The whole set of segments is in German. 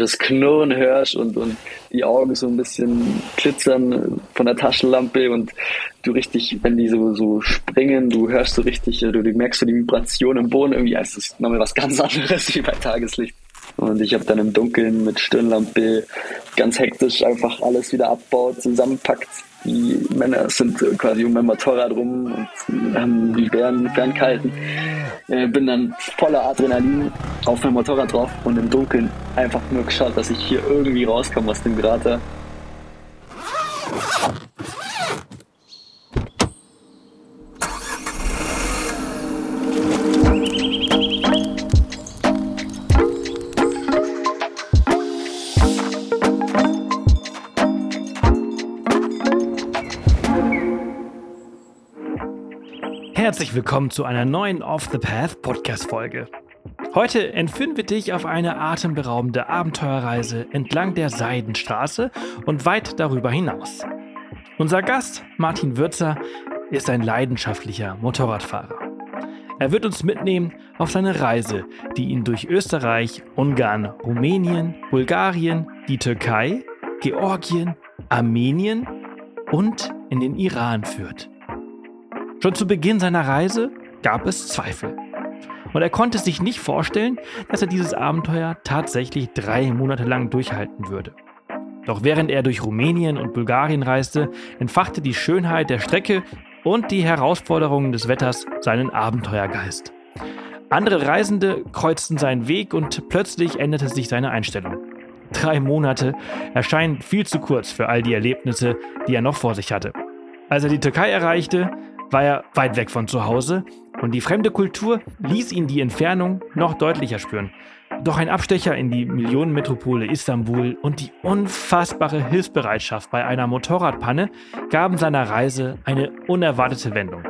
das Knurren hörst und, und die Augen so ein bisschen glitzern von der Taschenlampe und du richtig, wenn die so, so springen, du hörst so richtig, du, du merkst so die Vibration im Boden irgendwie, als ist nochmal was ganz anderes wie bei Tageslicht. Und ich habe dann im Dunkeln mit Stirnlampe ganz hektisch einfach alles wieder abbaut, zusammenpackt. Die Männer sind quasi um mein Motorrad rum und haben die Bären ferngehalten. Äh, bin dann voller Adrenalin auf mein Motorrad drauf und im Dunkeln einfach nur geschaut, dass ich hier irgendwie rauskomme aus dem Krater. Herzlich willkommen zu einer neuen Off the Path Podcast Folge. Heute entführen wir dich auf eine atemberaubende Abenteuerreise entlang der Seidenstraße und weit darüber hinaus. Unser Gast, Martin Würzer, ist ein leidenschaftlicher Motorradfahrer. Er wird uns mitnehmen auf seine Reise, die ihn durch Österreich, Ungarn, Rumänien, Bulgarien, die Türkei, Georgien, Armenien und in den Iran führt. Schon zu Beginn seiner Reise gab es Zweifel. Und er konnte sich nicht vorstellen, dass er dieses Abenteuer tatsächlich drei Monate lang durchhalten würde. Doch während er durch Rumänien und Bulgarien reiste, entfachte die Schönheit der Strecke und die Herausforderungen des Wetters seinen Abenteuergeist. Andere Reisende kreuzten seinen Weg und plötzlich änderte sich seine Einstellung. Drei Monate erscheinen viel zu kurz für all die Erlebnisse, die er noch vor sich hatte. Als er die Türkei erreichte, war er weit weg von zu Hause und die fremde Kultur ließ ihn die Entfernung noch deutlicher spüren. Doch ein Abstecher in die Millionenmetropole Istanbul und die unfassbare Hilfsbereitschaft bei einer Motorradpanne gaben seiner Reise eine unerwartete Wendung.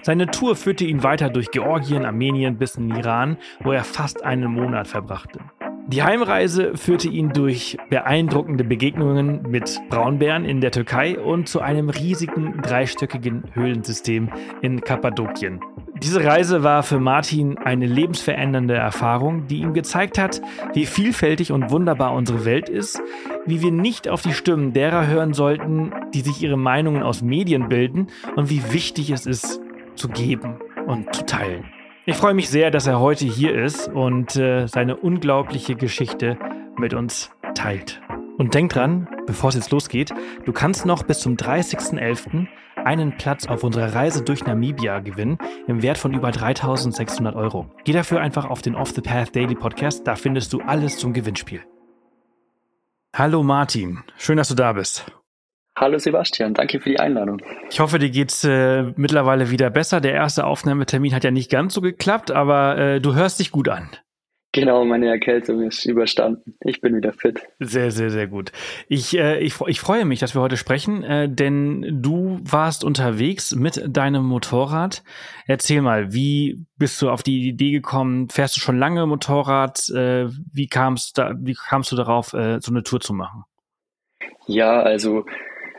Seine Tour führte ihn weiter durch Georgien, Armenien bis in Iran, wo er fast einen Monat verbrachte. Die Heimreise führte ihn durch beeindruckende Begegnungen mit Braunbären in der Türkei und zu einem riesigen dreistöckigen Höhlensystem in Kappadokien. Diese Reise war für Martin eine lebensverändernde Erfahrung, die ihm gezeigt hat, wie vielfältig und wunderbar unsere Welt ist, wie wir nicht auf die Stimmen derer hören sollten, die sich ihre Meinungen aus Medien bilden und wie wichtig es ist, zu geben und zu teilen. Ich freue mich sehr, dass er heute hier ist und äh, seine unglaubliche Geschichte mit uns teilt. Und denk dran, bevor es jetzt losgeht, du kannst noch bis zum 30.11. einen Platz auf unserer Reise durch Namibia gewinnen im Wert von über 3600 Euro. Geh dafür einfach auf den Off the Path Daily Podcast, da findest du alles zum Gewinnspiel. Hallo Martin, schön, dass du da bist. Hallo Sebastian, danke für die Einladung. Ich hoffe, dir geht's äh, mittlerweile wieder besser. Der erste Aufnahmetermin hat ja nicht ganz so geklappt, aber äh, du hörst dich gut an. Genau, meine Erkältung ist überstanden. Ich bin wieder fit. Sehr, sehr, sehr gut. Ich, äh, ich, ich freue mich, dass wir heute sprechen, äh, denn du warst unterwegs mit deinem Motorrad. Erzähl mal, wie bist du auf die Idee gekommen? Fährst du schon lange Motorrad? Äh, wie kamst da, wie kamst du darauf, äh, so eine Tour zu machen? Ja, also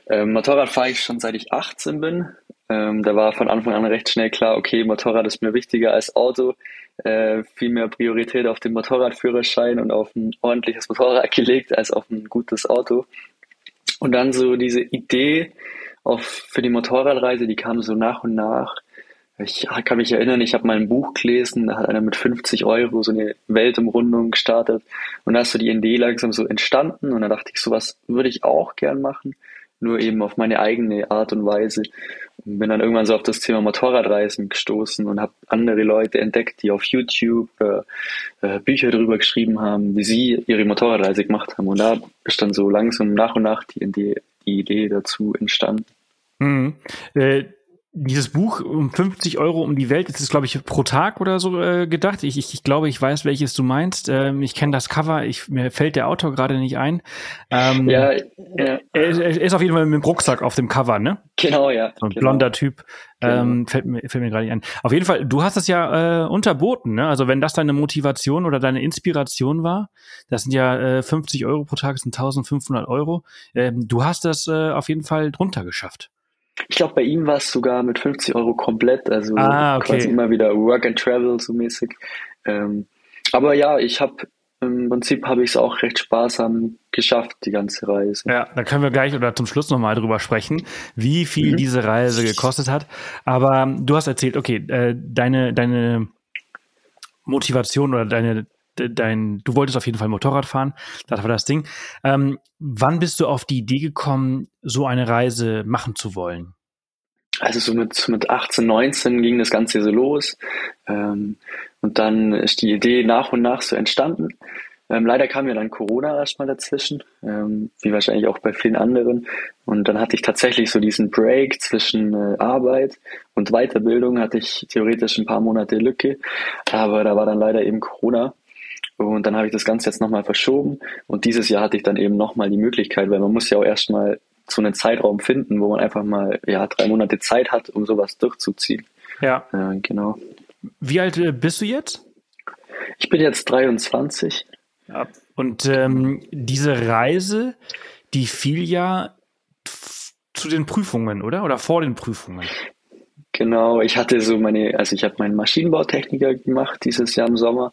ähm, Motorrad fahre ich schon seit ich 18 bin. Ähm, da war von Anfang an recht schnell klar, okay, Motorrad ist mir wichtiger als Auto. Äh, viel mehr Priorität auf den Motorradführerschein und auf ein ordentliches Motorrad gelegt als auf ein gutes Auto. Und dann so diese Idee auf, für die Motorradreise, die kam so nach und nach. Ich kann mich erinnern, ich habe mal ein Buch gelesen, da hat einer mit 50 Euro so eine Weltumrundung gestartet und da ist so die Idee langsam so entstanden und da dachte ich, sowas würde ich auch gern machen nur eben auf meine eigene Art und Weise. Und bin dann irgendwann so auf das Thema Motorradreisen gestoßen und habe andere Leute entdeckt, die auf YouTube äh, äh, Bücher darüber geschrieben haben, wie sie ihre Motorradreise gemacht haben. Und da ist dann so langsam nach und nach die, die, die Idee dazu entstanden. Mhm. Äh, dieses Buch um 50 Euro um die Welt, ist es, glaube ich, pro Tag oder so äh, gedacht. Ich, ich, ich glaube, ich weiß, welches du meinst. Ähm, ich kenne das Cover, ich, mir fällt der Autor gerade nicht ein. Ähm, ja, ja. Er, er, ist auf jeden Fall mit dem Rucksack auf dem Cover, ne? Genau, ja. So ein genau. blonder Typ. Genau. Ähm, fällt, mir, fällt mir gerade nicht ein. Auf jeden Fall, du hast es ja äh, unterboten, ne? Also wenn das deine Motivation oder deine Inspiration war, das sind ja äh, 50 Euro pro Tag, das sind 1500 Euro. Ähm, du hast das äh, auf jeden Fall drunter geschafft. Ich glaube, bei ihm war es sogar mit 50 Euro komplett, also ah, okay. quasi immer wieder Work and Travel so mäßig. Ähm, aber ja, ich habe im Prinzip habe ich es auch recht sparsam geschafft, die ganze Reise. Ja, da können wir gleich oder zum Schluss nochmal drüber sprechen, wie viel mhm. diese Reise gekostet hat. Aber du hast erzählt, okay, äh, deine, deine Motivation oder deine, dein, du wolltest auf jeden Fall Motorrad fahren, das war das Ding. Ähm, wann bist du auf die Idee gekommen, so eine Reise machen zu wollen? Also so mit, mit 18, 19 ging das Ganze so los. Ähm, und dann ist die Idee nach und nach so entstanden. Ähm, leider kam ja dann Corona erstmal dazwischen, ähm, wie wahrscheinlich auch bei vielen anderen. Und dann hatte ich tatsächlich so diesen Break zwischen äh, Arbeit und Weiterbildung, hatte ich theoretisch ein paar Monate Lücke, aber da war dann leider eben Corona. Und dann habe ich das Ganze jetzt nochmal verschoben. Und dieses Jahr hatte ich dann eben nochmal die Möglichkeit, weil man muss ja auch erstmal so einen Zeitraum finden, wo man einfach mal ja drei Monate Zeit hat, um sowas durchzuziehen. Ja. Äh, genau. Wie alt äh, bist du jetzt? Ich bin jetzt 23. Ja. Und ähm, diese Reise, die fiel ja zu den Prüfungen, oder? Oder vor den Prüfungen? Genau, ich hatte so meine, also ich habe meinen Maschinenbautechniker gemacht dieses Jahr im Sommer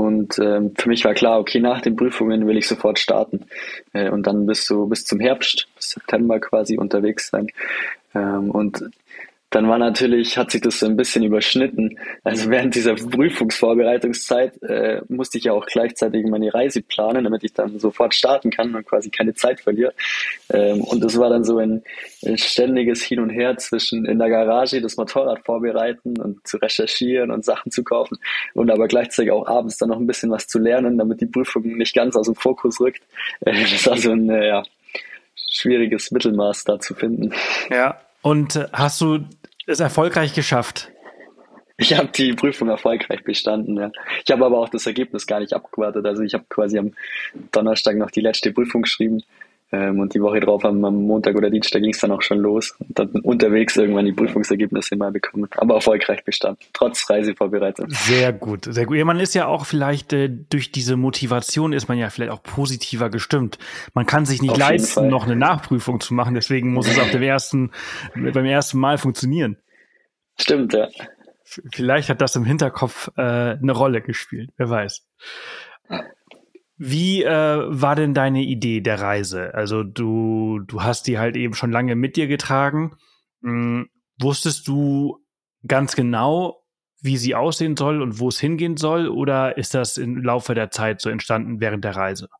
und ähm, für mich war klar, okay, nach den Prüfungen will ich sofort starten äh, und dann bis so bis zum Herbst, bis September quasi unterwegs sein. Ähm, und dann war natürlich, hat sich das so ein bisschen überschnitten. Also während dieser Prüfungsvorbereitungszeit äh, musste ich ja auch gleichzeitig meine Reise planen, damit ich dann sofort starten kann und quasi keine Zeit verliere. Ähm, und das war dann so ein, ein, ständiges Hin und Her zwischen in der Garage das Motorrad vorbereiten und zu recherchieren und Sachen zu kaufen und aber gleichzeitig auch abends dann noch ein bisschen was zu lernen, damit die Prüfung nicht ganz aus dem Fokus rückt. Äh, das war so ein äh, ja, schwieriges Mittelmaß da zu finden. Ja, und äh, hast du es erfolgreich geschafft? Ich habe die Prüfung erfolgreich bestanden, ja. Ich habe aber auch das Ergebnis gar nicht abgewartet. Also ich habe quasi am Donnerstag noch die letzte Prüfung geschrieben ähm, und die Woche drauf am, am Montag oder Dienstag ging es dann auch schon los und dann unterwegs irgendwann die Prüfungsergebnisse mal bekommen. Aber erfolgreich bestanden, trotz Reisevorbereitung. Sehr gut, sehr gut. Ja, man ist ja auch vielleicht äh, durch diese Motivation ist man ja vielleicht auch positiver gestimmt. Man kann sich nicht Auf leisten, noch eine Nachprüfung zu machen, deswegen muss es auf dem ersten, beim ersten Mal funktionieren. Stimmt, ja. Vielleicht hat das im Hinterkopf äh, eine Rolle gespielt, wer weiß. Wie äh, war denn deine Idee der Reise? Also du, du hast die halt eben schon lange mit dir getragen. Hm, wusstest du ganz genau, wie sie aussehen soll und wo es hingehen soll? Oder ist das im Laufe der Zeit so entstanden während der Reise?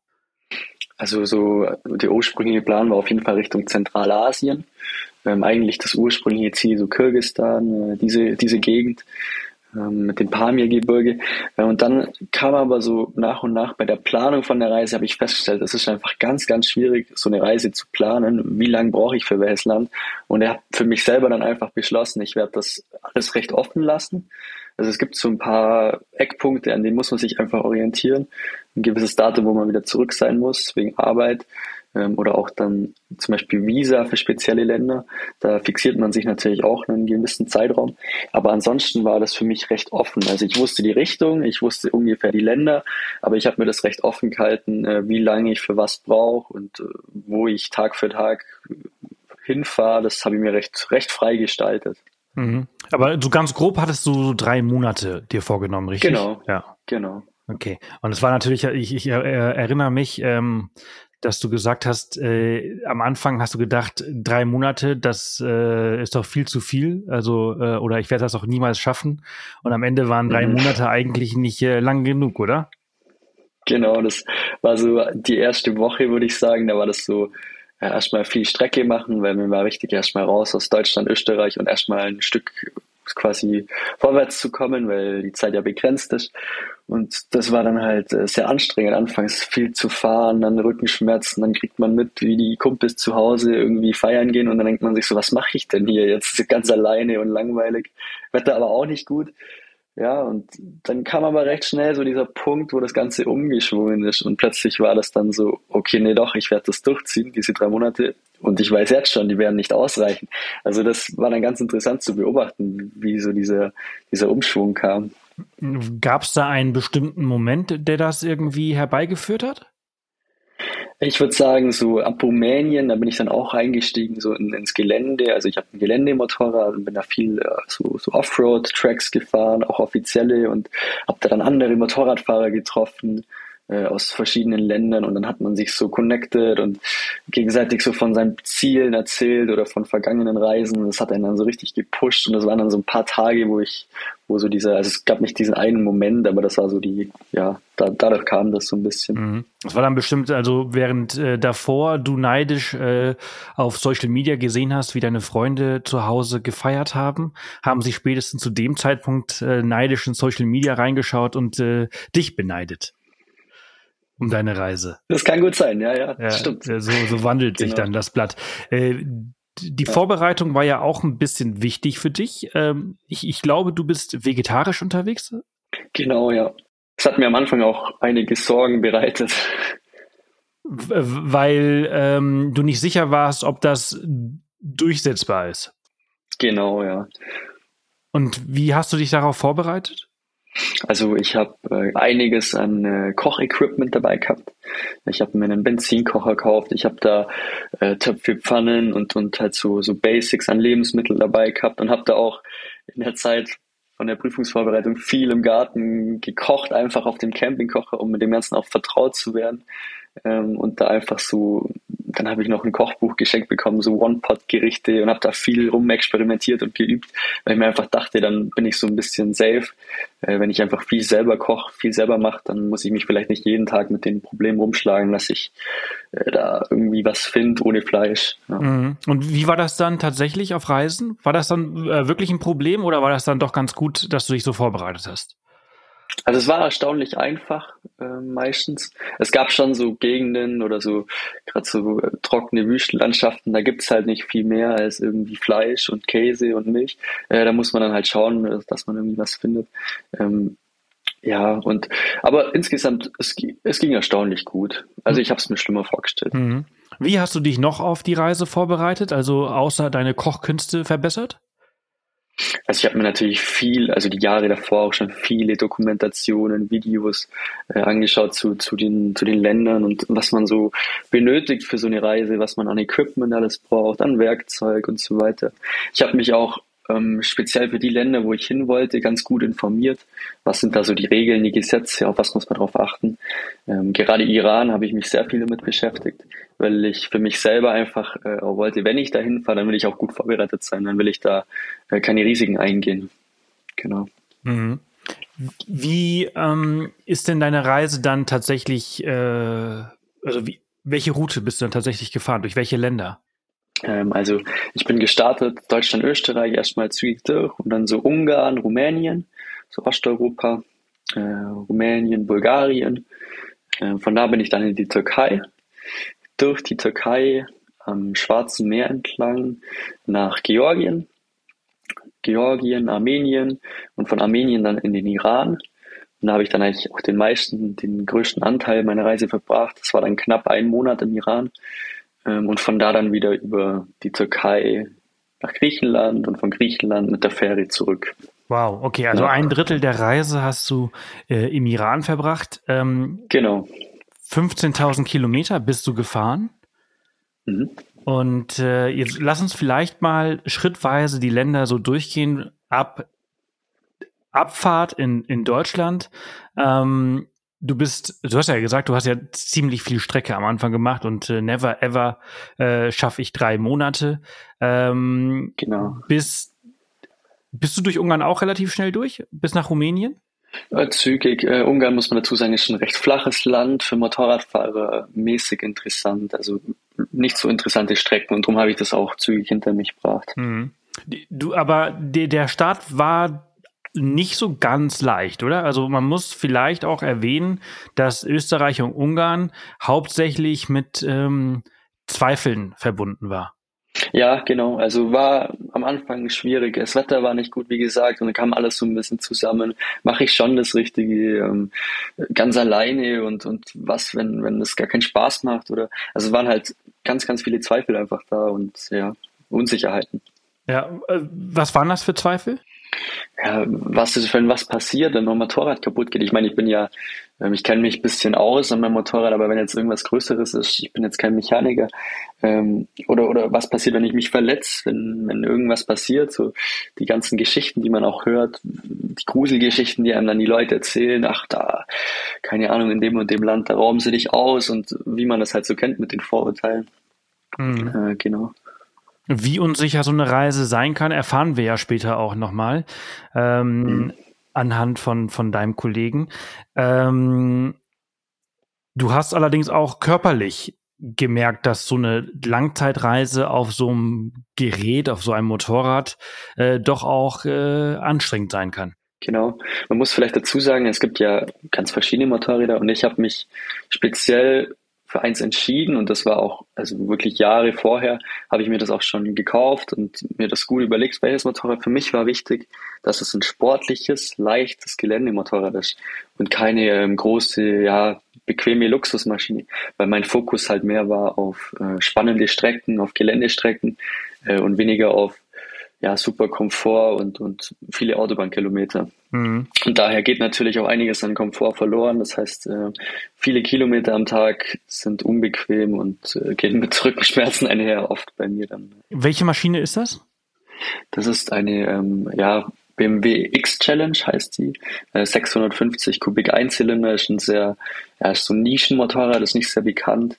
Also so der ursprüngliche Plan war auf jeden Fall Richtung Zentralasien. Ähm, eigentlich das ursprüngliche Ziel so Kirgistan, äh, diese, diese Gegend. Ähm, mit dem Pamir-Gebirge. Äh, und dann kam aber so nach und nach bei der Planung von der Reise, habe ich festgestellt, es ist einfach ganz, ganz schwierig, so eine Reise zu planen. Wie lange brauche ich für welches Land? Und er hat für mich selber dann einfach beschlossen, ich werde das alles recht offen lassen. Also es gibt so ein paar Eckpunkte, an denen muss man sich einfach orientieren. Ein gewisses Datum, wo man wieder zurück sein muss, wegen Arbeit oder auch dann zum Beispiel Visa für spezielle Länder. Da fixiert man sich natürlich auch einen gewissen Zeitraum. Aber ansonsten war das für mich recht offen. Also ich wusste die Richtung, ich wusste ungefähr die Länder, aber ich habe mir das recht offen gehalten, äh, wie lange ich für was brauche und äh, wo ich Tag für Tag hinfahre. Das habe ich mir recht, recht frei gestaltet. Mhm. Aber so ganz grob hattest du so drei Monate dir vorgenommen, richtig? Genau. Ja. Genau. Okay. Und es war natürlich, ich, ich erinnere mich, ähm, dass du gesagt hast, äh, am Anfang hast du gedacht, drei Monate, das äh, ist doch viel zu viel, also äh, oder ich werde das auch niemals schaffen. Und am Ende waren drei mhm. Monate eigentlich nicht äh, lang genug, oder? Genau, das war so die erste Woche, würde ich sagen. Da war das so ja, erstmal viel Strecke machen, weil mir war wichtig, erstmal raus aus Deutschland, Österreich und erstmal ein Stück quasi vorwärts zu kommen, weil die Zeit ja begrenzt ist. Und das war dann halt äh, sehr anstrengend. Anfangs viel zu fahren, dann Rückenschmerzen, dann kriegt man mit, wie die Kumpels zu Hause irgendwie feiern gehen und dann denkt man sich so, was mache ich denn hier jetzt ganz alleine und langweilig. Wetter aber auch nicht gut. Ja, und dann kam aber recht schnell so dieser Punkt, wo das Ganze umgeschwungen ist und plötzlich war das dann so, okay, nee doch, ich werde das durchziehen, diese drei Monate und ich weiß jetzt schon, die werden nicht ausreichen. Also das war dann ganz interessant zu beobachten, wie so dieser, dieser Umschwung kam. Gab es da einen bestimmten Moment, der das irgendwie herbeigeführt hat? Ich würde sagen, so ab Rumänien, da bin ich dann auch eingestiegen, so in, ins Gelände. Also ich habe ein Geländemotorrad und bin da viel äh, so, so Offroad-Tracks gefahren, auch offizielle und habe da dann andere Motorradfahrer getroffen. Äh, aus verschiedenen Ländern und dann hat man sich so connected und gegenseitig so von seinen Zielen erzählt oder von vergangenen Reisen. Das hat einen dann so richtig gepusht und das waren dann so ein paar Tage, wo ich, wo so dieser, also es gab nicht diesen einen Moment, aber das war so die, ja, da, dadurch kam das so ein bisschen. Mhm. Das war dann bestimmt, also während äh, davor du neidisch äh, auf Social Media gesehen hast, wie deine Freunde zu Hause gefeiert haben, haben sie spätestens zu dem Zeitpunkt äh, neidisch in Social Media reingeschaut und äh, dich beneidet um deine Reise. Das kann gut sein, ja, ja, ja stimmt. So, so wandelt genau. sich dann das Blatt. Äh, die ja. Vorbereitung war ja auch ein bisschen wichtig für dich. Ähm, ich, ich glaube, du bist vegetarisch unterwegs. Genau, ja. Das hat mir am Anfang auch einige Sorgen bereitet. Weil ähm, du nicht sicher warst, ob das durchsetzbar ist. Genau, ja. Und wie hast du dich darauf vorbereitet? Also ich habe äh, einiges an äh, Kochequipment dabei gehabt. Ich habe mir einen Benzinkocher gekauft. Ich habe da äh, Töpfe, Pfannen und und halt so so Basics an Lebensmitteln dabei gehabt und habe da auch in der Zeit von der Prüfungsvorbereitung viel im Garten gekocht, einfach auf dem Campingkocher, um mit dem Ganzen auch vertraut zu werden. Ähm, und da einfach so, dann habe ich noch ein Kochbuch geschenkt bekommen, so One-Pot-Gerichte und habe da viel rumexperimentiert und geübt, weil ich mir einfach dachte, dann bin ich so ein bisschen safe. Äh, wenn ich einfach viel selber koche, viel selber mache, dann muss ich mich vielleicht nicht jeden Tag mit den Problemen rumschlagen, dass ich äh, da irgendwie was finde ohne Fleisch. Ja. Mhm. Und wie war das dann tatsächlich auf Reisen? War das dann äh, wirklich ein Problem oder war das dann doch ganz gut, dass du dich so vorbereitet hast? Also es war erstaunlich einfach äh, meistens. Es gab schon so Gegenden oder so gerade so äh, trockene Wüstenlandschaften, da gibt's halt nicht viel mehr als irgendwie Fleisch und Käse und Milch. Äh, da muss man dann halt schauen, äh, dass man irgendwie was findet. Ähm, ja, und aber insgesamt, es, es ging erstaunlich gut. Also hm. ich habe es mir schlimmer vorgestellt. Mhm. Wie hast du dich noch auf die Reise vorbereitet? Also außer deine Kochkünste verbessert? Also ich habe mir natürlich viel, also die Jahre davor auch schon viele Dokumentationen, Videos äh, angeschaut zu, zu, den, zu den Ländern und was man so benötigt für so eine Reise, was man an Equipment alles braucht, an Werkzeug und so weiter. Ich habe mich auch ähm, speziell für die Länder, wo ich hin wollte, ganz gut informiert. Was sind da so die Regeln, die Gesetze, auf was muss man darauf achten? Ähm, gerade Iran habe ich mich sehr viel damit beschäftigt, weil ich für mich selber einfach äh, wollte, wenn ich da hinfahre, dann will ich auch gut vorbereitet sein, dann will ich da äh, keine Risiken eingehen. Genau. Mhm. Wie ähm, ist denn deine Reise dann tatsächlich, äh, also wie, welche Route bist du dann tatsächlich gefahren? Durch welche Länder? Ähm, also ich bin gestartet, Deutschland, Österreich, erstmal zügig durch und dann so Ungarn, Rumänien, so Osteuropa, äh, Rumänien, Bulgarien. Äh, von da bin ich dann in die Türkei, durch die Türkei am Schwarzen Meer entlang nach Georgien, Georgien, Armenien und von Armenien dann in den Iran. Und da habe ich dann eigentlich auch den meisten, den größten Anteil meiner Reise verbracht. Das war dann knapp ein Monat im Iran. Ähm, und von da dann wieder über die Türkei nach Griechenland und von Griechenland mit der Fähre zurück. Wow, okay, also ja. ein Drittel der Reise hast du äh, im Iran verbracht. Ähm, genau. 15.000 Kilometer bist du gefahren. Mhm. Und äh, jetzt lass uns vielleicht mal schrittweise die Länder so durchgehen. Ab Abfahrt in, in Deutschland. Ähm, Du bist, du hast ja gesagt, du hast ja ziemlich viel Strecke am Anfang gemacht und äh, never ever äh, schaffe ich drei Monate. Ähm, genau. Bis, bist du durch Ungarn auch relativ schnell durch? Bis nach Rumänien? Äh, zügig. Äh, Ungarn muss man dazu sagen, ist ein recht flaches Land für Motorradfahrer, mäßig interessant. Also nicht so interessante Strecken und darum habe ich das auch zügig hinter mich gebracht. Mhm. Du, aber der, der Start war nicht so ganz leicht, oder? Also man muss vielleicht auch erwähnen, dass Österreich und Ungarn hauptsächlich mit ähm, Zweifeln verbunden war. Ja, genau. Also war am Anfang schwierig. Das Wetter war nicht gut, wie gesagt, und dann kam alles so ein bisschen zusammen. Mache ich schon das Richtige ähm, ganz alleine und und was, wenn wenn das gar keinen Spaß macht oder also waren halt ganz ganz viele Zweifel einfach da und ja Unsicherheiten. Ja, äh, was waren das für Zweifel? ja, was ist, wenn was passiert, wenn mein Motorrad kaputt geht. Ich meine, ich bin ja ich kenne mich ein bisschen aus an meinem Motorrad, aber wenn jetzt irgendwas Größeres ist, ich bin jetzt kein Mechaniker, ähm, oder, oder was passiert, wenn ich mich verletze, wenn, wenn irgendwas passiert, so die ganzen Geschichten, die man auch hört, die Gruselgeschichten, die einem dann die Leute erzählen, ach da, keine Ahnung, in dem und dem Land, da rauben sie dich aus und wie man das halt so kennt mit den Vorurteilen. Mhm. Äh, genau. Wie unsicher so eine Reise sein kann, erfahren wir ja später auch nochmal. Ähm, mhm anhand von, von deinem Kollegen. Ähm, du hast allerdings auch körperlich gemerkt, dass so eine Langzeitreise auf so einem Gerät, auf so einem Motorrad äh, doch auch äh, anstrengend sein kann. Genau. Man muss vielleicht dazu sagen, es gibt ja ganz verschiedene Motorräder und ich habe mich speziell für eins entschieden und das war auch, also wirklich Jahre vorher, habe ich mir das auch schon gekauft und mir das gut überlegt, welches Motorrad für mich war wichtig, dass es ein sportliches, leichtes Geländemotorrad ist und keine ähm, große, ja, bequeme Luxusmaschine, weil mein Fokus halt mehr war auf äh, spannende Strecken, auf Geländestrecken äh, und weniger auf ja, super Komfort und, und viele Autobahnkilometer. Mhm. Und daher geht natürlich auch einiges an Komfort verloren. Das heißt, äh, viele Kilometer am Tag sind unbequem und äh, gehen mit Rückenschmerzen einher, oft bei mir dann. Welche Maschine ist das? Das ist eine ähm, ja, BMW X Challenge heißt die. Äh, 650 Kubik Einzylinder ist ein sehr, ja, ist so ein Nischenmotorrad, ist nicht sehr bekannt.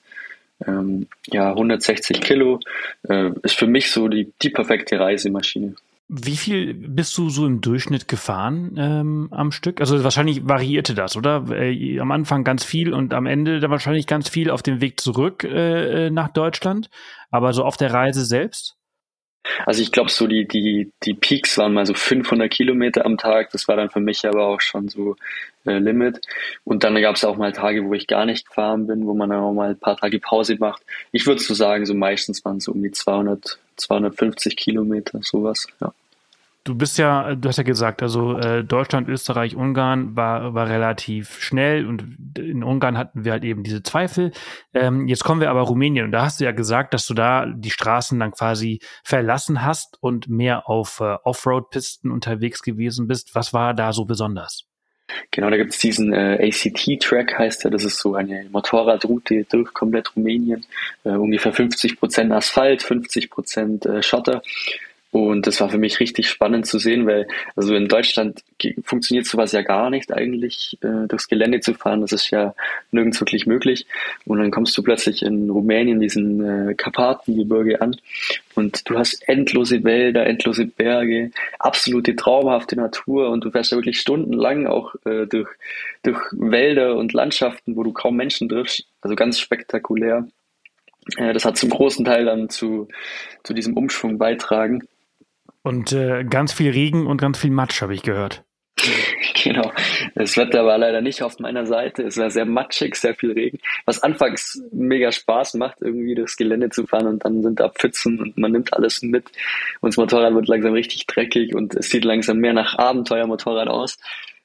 Ähm, ja, 160 Kilo äh, ist für mich so die, die perfekte Reisemaschine. Wie viel bist du so im Durchschnitt gefahren ähm, am Stück? Also wahrscheinlich variierte das, oder? Äh, am Anfang ganz viel und am Ende dann wahrscheinlich ganz viel auf dem Weg zurück äh, nach Deutschland. Aber so auf der Reise selbst? Also ich glaube, so die, die, die Peaks waren mal so 500 Kilometer am Tag. Das war dann für mich aber auch schon so äh, Limit. Und dann gab es auch mal Tage, wo ich gar nicht gefahren bin, wo man dann auch mal ein paar Tage Pause macht. Ich würde so sagen, so meistens waren es um die 200, 250 Kilometer, sowas, ja. Du bist ja, du hast ja gesagt, also äh, Deutschland, Österreich, Ungarn war, war relativ schnell und in Ungarn hatten wir halt eben diese Zweifel. Ähm, jetzt kommen wir aber Rumänien und da hast du ja gesagt, dass du da die Straßen dann quasi verlassen hast und mehr auf äh, Offroad-Pisten unterwegs gewesen bist. Was war da so besonders? Genau, da gibt es diesen äh, ACT-Track, heißt er. Das ist so eine Motorradroute durch komplett Rumänien. Äh, ungefähr 50 Prozent Asphalt, 50 Prozent äh, Schotter. Und das war für mich richtig spannend zu sehen, weil also in Deutschland funktioniert sowas ja gar nicht eigentlich, äh, durchs Gelände zu fahren. Das ist ja nirgends wirklich möglich. Und dann kommst du plötzlich in Rumänien diesen äh, Karpatengebirge an und du hast endlose Wälder, endlose Berge, absolute traumhafte Natur und du fährst ja wirklich stundenlang auch äh, durch, durch Wälder und Landschaften, wo du kaum Menschen triffst. Also ganz spektakulär. Äh, das hat zum großen Teil dann zu, zu diesem Umschwung beitragen. Und äh, ganz viel Regen und ganz viel Matsch, habe ich gehört. Genau. Das Wetter war leider nicht auf meiner Seite. Es war sehr matschig, sehr viel Regen. Was anfangs mega Spaß macht, irgendwie durchs Gelände zu fahren und dann sind da Pfützen und man nimmt alles mit. Und das Motorrad wird langsam richtig dreckig und es sieht langsam mehr nach Abenteuermotorrad aus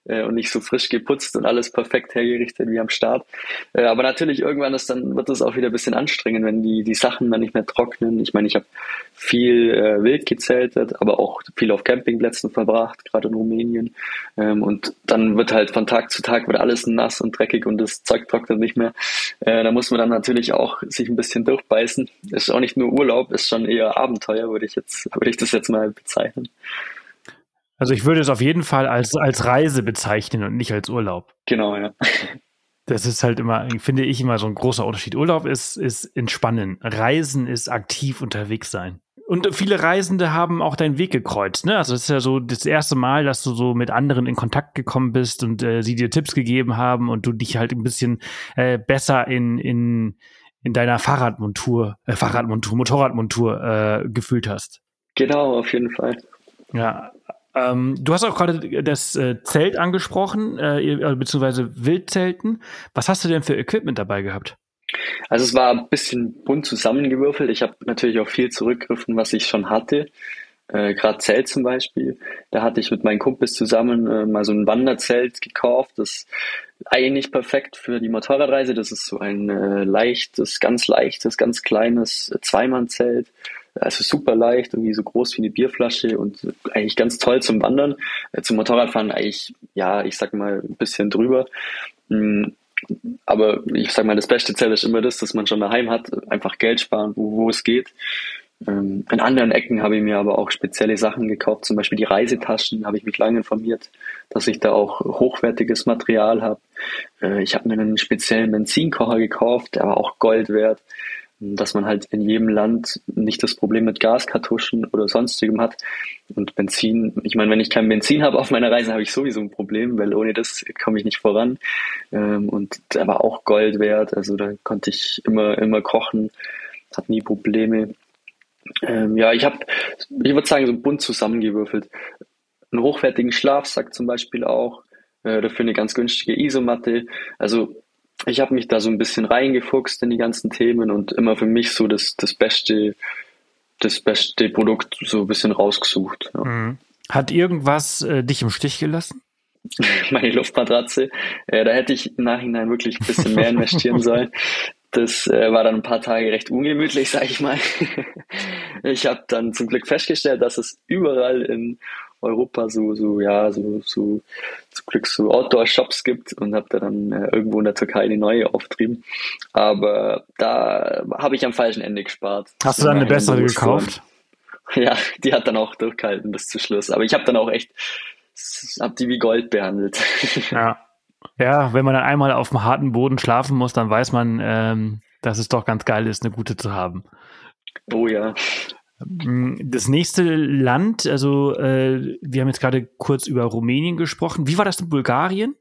äh, und nicht so frisch geputzt und alles perfekt hergerichtet wie am Start. Äh, aber natürlich irgendwann ist dann wird es auch wieder ein bisschen anstrengend, wenn die die Sachen dann nicht mehr trocknen. Ich meine, ich habe viel äh, wild gezeltet, aber auch viel auf Campingplätzen verbracht, gerade in Rumänien. Ähm, und dann wird halt von Tag zu Tag wird alles nass und dreckig und das Zeug trocknet nicht mehr. Äh, da muss man dann natürlich auch sich ein bisschen durchbeißen. Ist auch nicht nur Urlaub, ist schon eher Abenteuer, würde ich jetzt, würde ich das jetzt mal bezeichnen. Also ich würde es auf jeden Fall als, als Reise bezeichnen und nicht als Urlaub. Genau, ja. Das ist halt immer, finde ich, immer so ein großer Unterschied. Urlaub ist, ist entspannen. Reisen ist aktiv unterwegs sein. Und viele Reisende haben auch deinen Weg gekreuzt, ne? Also es ist ja so das erste Mal, dass du so mit anderen in Kontakt gekommen bist und äh, sie dir Tipps gegeben haben und du dich halt ein bisschen äh, besser in, in, in deiner Fahrradmontur, äh, Fahrradmontur, Motorradmontur äh, gefühlt hast. Genau, auf jeden Fall. Ja, ähm, du hast auch gerade das äh, Zelt angesprochen, äh, beziehungsweise Wildzelten. Was hast du denn für Equipment dabei gehabt? Also es war ein bisschen bunt zusammengewürfelt. Ich habe natürlich auch viel zurückgegriffen, was ich schon hatte. Äh, Gerade Zelt zum Beispiel. Da hatte ich mit meinen Kumpels zusammen äh, mal so ein Wanderzelt gekauft. Das ist eigentlich perfekt für die Motorradreise. Das ist so ein äh, leichtes, ganz leichtes, ganz kleines Zweimannzelt also super leicht, irgendwie so groß wie eine Bierflasche und eigentlich ganz toll zum Wandern. Äh, zum Motorradfahren eigentlich, ja, ich sag mal, ein bisschen drüber. Mm, aber ich sag mal, das beste Zelt ist immer das, dass man schon daheim hat, einfach Geld sparen, wo, wo es geht. Ähm, in anderen Ecken habe ich mir aber auch spezielle Sachen gekauft, zum Beispiel die Reisetaschen, habe ich mich lange informiert, dass ich da auch hochwertiges Material habe. Äh, ich habe mir einen speziellen Benzinkocher gekauft, der war auch Gold wert dass man halt in jedem Land nicht das Problem mit Gaskartuschen oder sonstigem hat. Und Benzin, ich meine, wenn ich kein Benzin habe auf meiner Reise, habe ich sowieso ein Problem, weil ohne das komme ich nicht voran. Ähm, und der war auch Gold wert, also da konnte ich immer, immer kochen, hat nie Probleme. Ähm, ja, ich habe, ich würde sagen, so bunt zusammengewürfelt. Einen hochwertigen Schlafsack zum Beispiel auch, äh, dafür eine ganz günstige Isomatte. Also ich habe mich da so ein bisschen reingefuchst in die ganzen Themen und immer für mich so das, das beste, das beste Produkt so ein bisschen rausgesucht. Ja. Mhm. Hat irgendwas äh, dich im Stich gelassen? Meine Luftmatratze. Äh, da hätte ich im Nachhinein wirklich ein bisschen mehr investieren sollen. Das äh, war dann ein paar Tage recht ungemütlich, sag ich mal. ich habe dann zum Glück festgestellt, dass es überall in Europa so, so, ja, so, so zum Glück so Outdoor-Shops gibt und habe da dann äh, irgendwo in der Türkei eine neue auftrieben. Aber da habe ich am falschen Ende gespart. Hast du dann eine bessere gekauft? Ja, die hat dann auch durchgehalten bis zum Schluss. Aber ich habe dann auch echt, habe die wie Gold behandelt. Ja. Ja, wenn man dann einmal auf dem harten Boden schlafen muss, dann weiß man, ähm, dass es doch ganz geil ist, eine gute zu haben. Oh ja. Mm, das nächste Land, also äh, wir haben jetzt gerade kurz über Rumänien gesprochen. Wie war das in Bulgarien?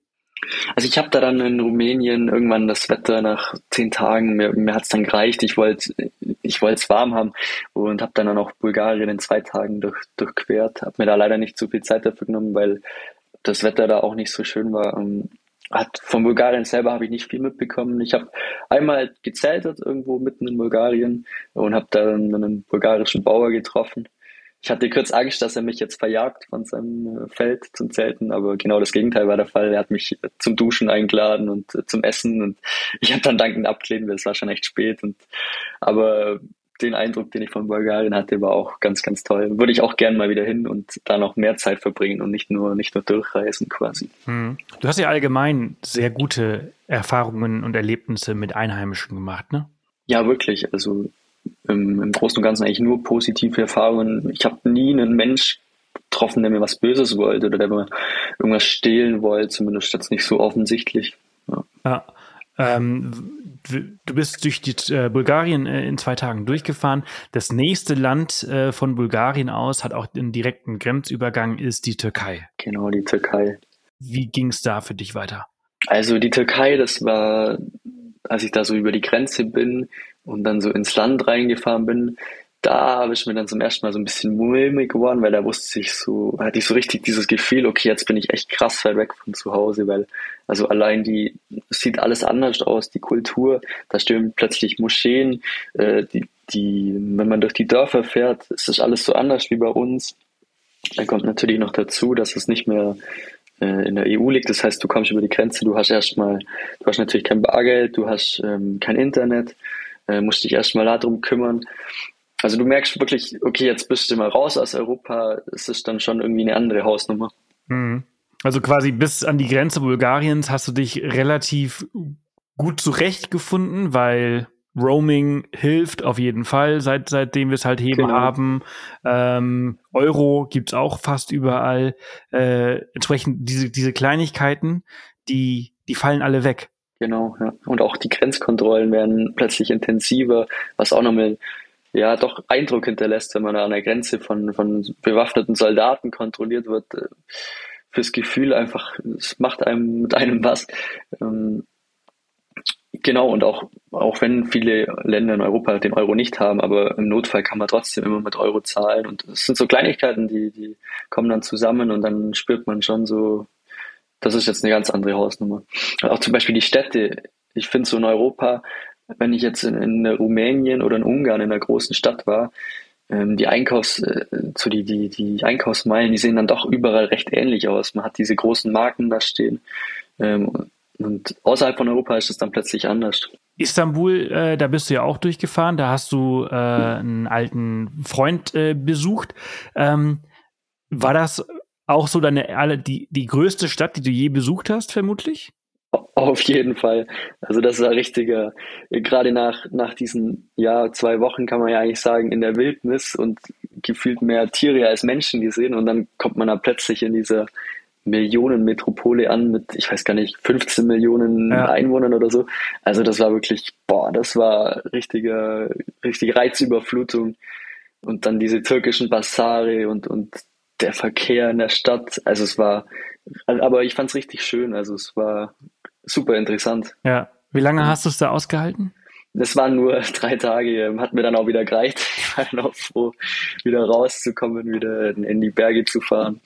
Also ich habe da dann in Rumänien irgendwann das Wetter nach zehn Tagen, mir, mir hat es dann gereicht, ich wollte ich es warm haben und habe dann, auch Bulgarien in zwei Tagen durch, durchquert. Habe mir da leider nicht so viel Zeit dafür genommen, weil das Wetter da auch nicht so schön war. Hat von Bulgarien selber habe ich nicht viel mitbekommen. Ich habe einmal gezeltet irgendwo mitten in Bulgarien und habe dann einen bulgarischen Bauer getroffen. Ich hatte kurz Angst, dass er mich jetzt verjagt von seinem äh, Feld zum Zelten, aber genau das Gegenteil war der Fall. Er hat mich zum Duschen eingeladen und äh, zum Essen und ich habe dann dankend abgelehnt, weil es war schon echt spät. Und aber den Eindruck, den ich von Bulgarien hatte, war auch ganz, ganz toll. Würde ich auch gern mal wieder hin und da noch mehr Zeit verbringen und nicht nur, nicht nur durchreisen quasi. Hm. Du hast ja allgemein sehr gute Erfahrungen und Erlebnisse mit Einheimischen gemacht, ne? Ja, wirklich. Also im, im Großen und Ganzen eigentlich nur positive Erfahrungen. Ich habe nie einen Mensch getroffen, der mir was Böses wollte oder der mir irgendwas stehlen wollte, zumindest jetzt nicht so offensichtlich. Ja. ja. Ähm, du bist durch die, äh, Bulgarien äh, in zwei Tagen durchgefahren. Das nächste Land äh, von Bulgarien aus hat auch den direkten Grenzübergang, ist die Türkei. Genau, die Türkei. Wie ging es da für dich weiter? Also die Türkei, das war, als ich da so über die Grenze bin und dann so ins Land reingefahren bin, da habe ich mir dann zum ersten Mal so ein bisschen mulmig geworden, weil da wusste ich so, hatte ich so richtig dieses Gefühl, okay, jetzt bin ich echt krass weit weg von zu Hause, weil also allein die, sieht alles anders aus, die Kultur, da stehen plötzlich Moscheen, äh, die, die, wenn man durch die Dörfer fährt, ist das alles so anders wie bei uns. Dann kommt natürlich noch dazu, dass es nicht mehr äh, in der EU liegt, das heißt, du kommst über die Grenze, du hast erstmal, du hast natürlich kein Bargeld, du hast ähm, kein Internet, äh, musst dich erstmal darum kümmern. Also du merkst wirklich, okay, jetzt bist du mal raus aus Europa, es ist dann schon irgendwie eine andere Hausnummer. Mhm. Also quasi bis an die Grenze Bulgariens hast du dich relativ gut zurechtgefunden, weil Roaming hilft auf jeden Fall, seit, seitdem wir es halt eben genau. haben. Ähm, Euro gibt's auch fast überall. Äh, entsprechend diese, diese Kleinigkeiten, die, die fallen alle weg. Genau, ja. Und auch die Grenzkontrollen werden plötzlich intensiver, was auch nochmal ja doch Eindruck hinterlässt, wenn man an der Grenze von, von bewaffneten Soldaten kontrolliert wird. Äh, fürs Gefühl einfach, es macht einem mit einem was. Ähm, genau, und auch, auch wenn viele Länder in Europa den Euro nicht haben, aber im Notfall kann man trotzdem immer mit Euro zahlen. Und es sind so Kleinigkeiten, die, die kommen dann zusammen und dann spürt man schon so, das ist jetzt eine ganz andere Hausnummer. Auch zum Beispiel die Städte. Ich finde so in Europa, wenn ich jetzt in, in Rumänien oder in Ungarn in einer großen Stadt war, ähm, die Einkaufs, äh, so die, die, die Einkaufsmeilen, die sehen dann doch überall recht ähnlich aus. Man hat diese großen Marken da stehen. Ähm, und außerhalb von Europa ist es dann plötzlich anders. Istanbul, äh, da bist du ja auch durchgefahren, da hast du äh, einen alten Freund äh, besucht. Ähm, war das auch so deine die, die größte Stadt, die du je besucht hast, vermutlich? Auf jeden Fall. Also das war richtiger, gerade nach, nach diesen ja, zwei Wochen kann man ja eigentlich sagen, in der Wildnis und gefühlt mehr Tiere als Menschen gesehen und dann kommt man da plötzlich in dieser Millionenmetropole an mit, ich weiß gar nicht, 15 Millionen ja. Einwohnern oder so. Also das war wirklich, boah, das war richtige, richtige Reizüberflutung. Und dann diese türkischen Basare und, und der Verkehr in der Stadt. Also es war, aber ich fand es richtig schön. Also es war super interessant. Ja. Wie lange hast du es da ausgehalten? Das waren nur drei Tage, ähm, hat mir dann auch wieder gereicht. Ich war dann auch froh, wieder rauszukommen, wieder in die Berge zu fahren.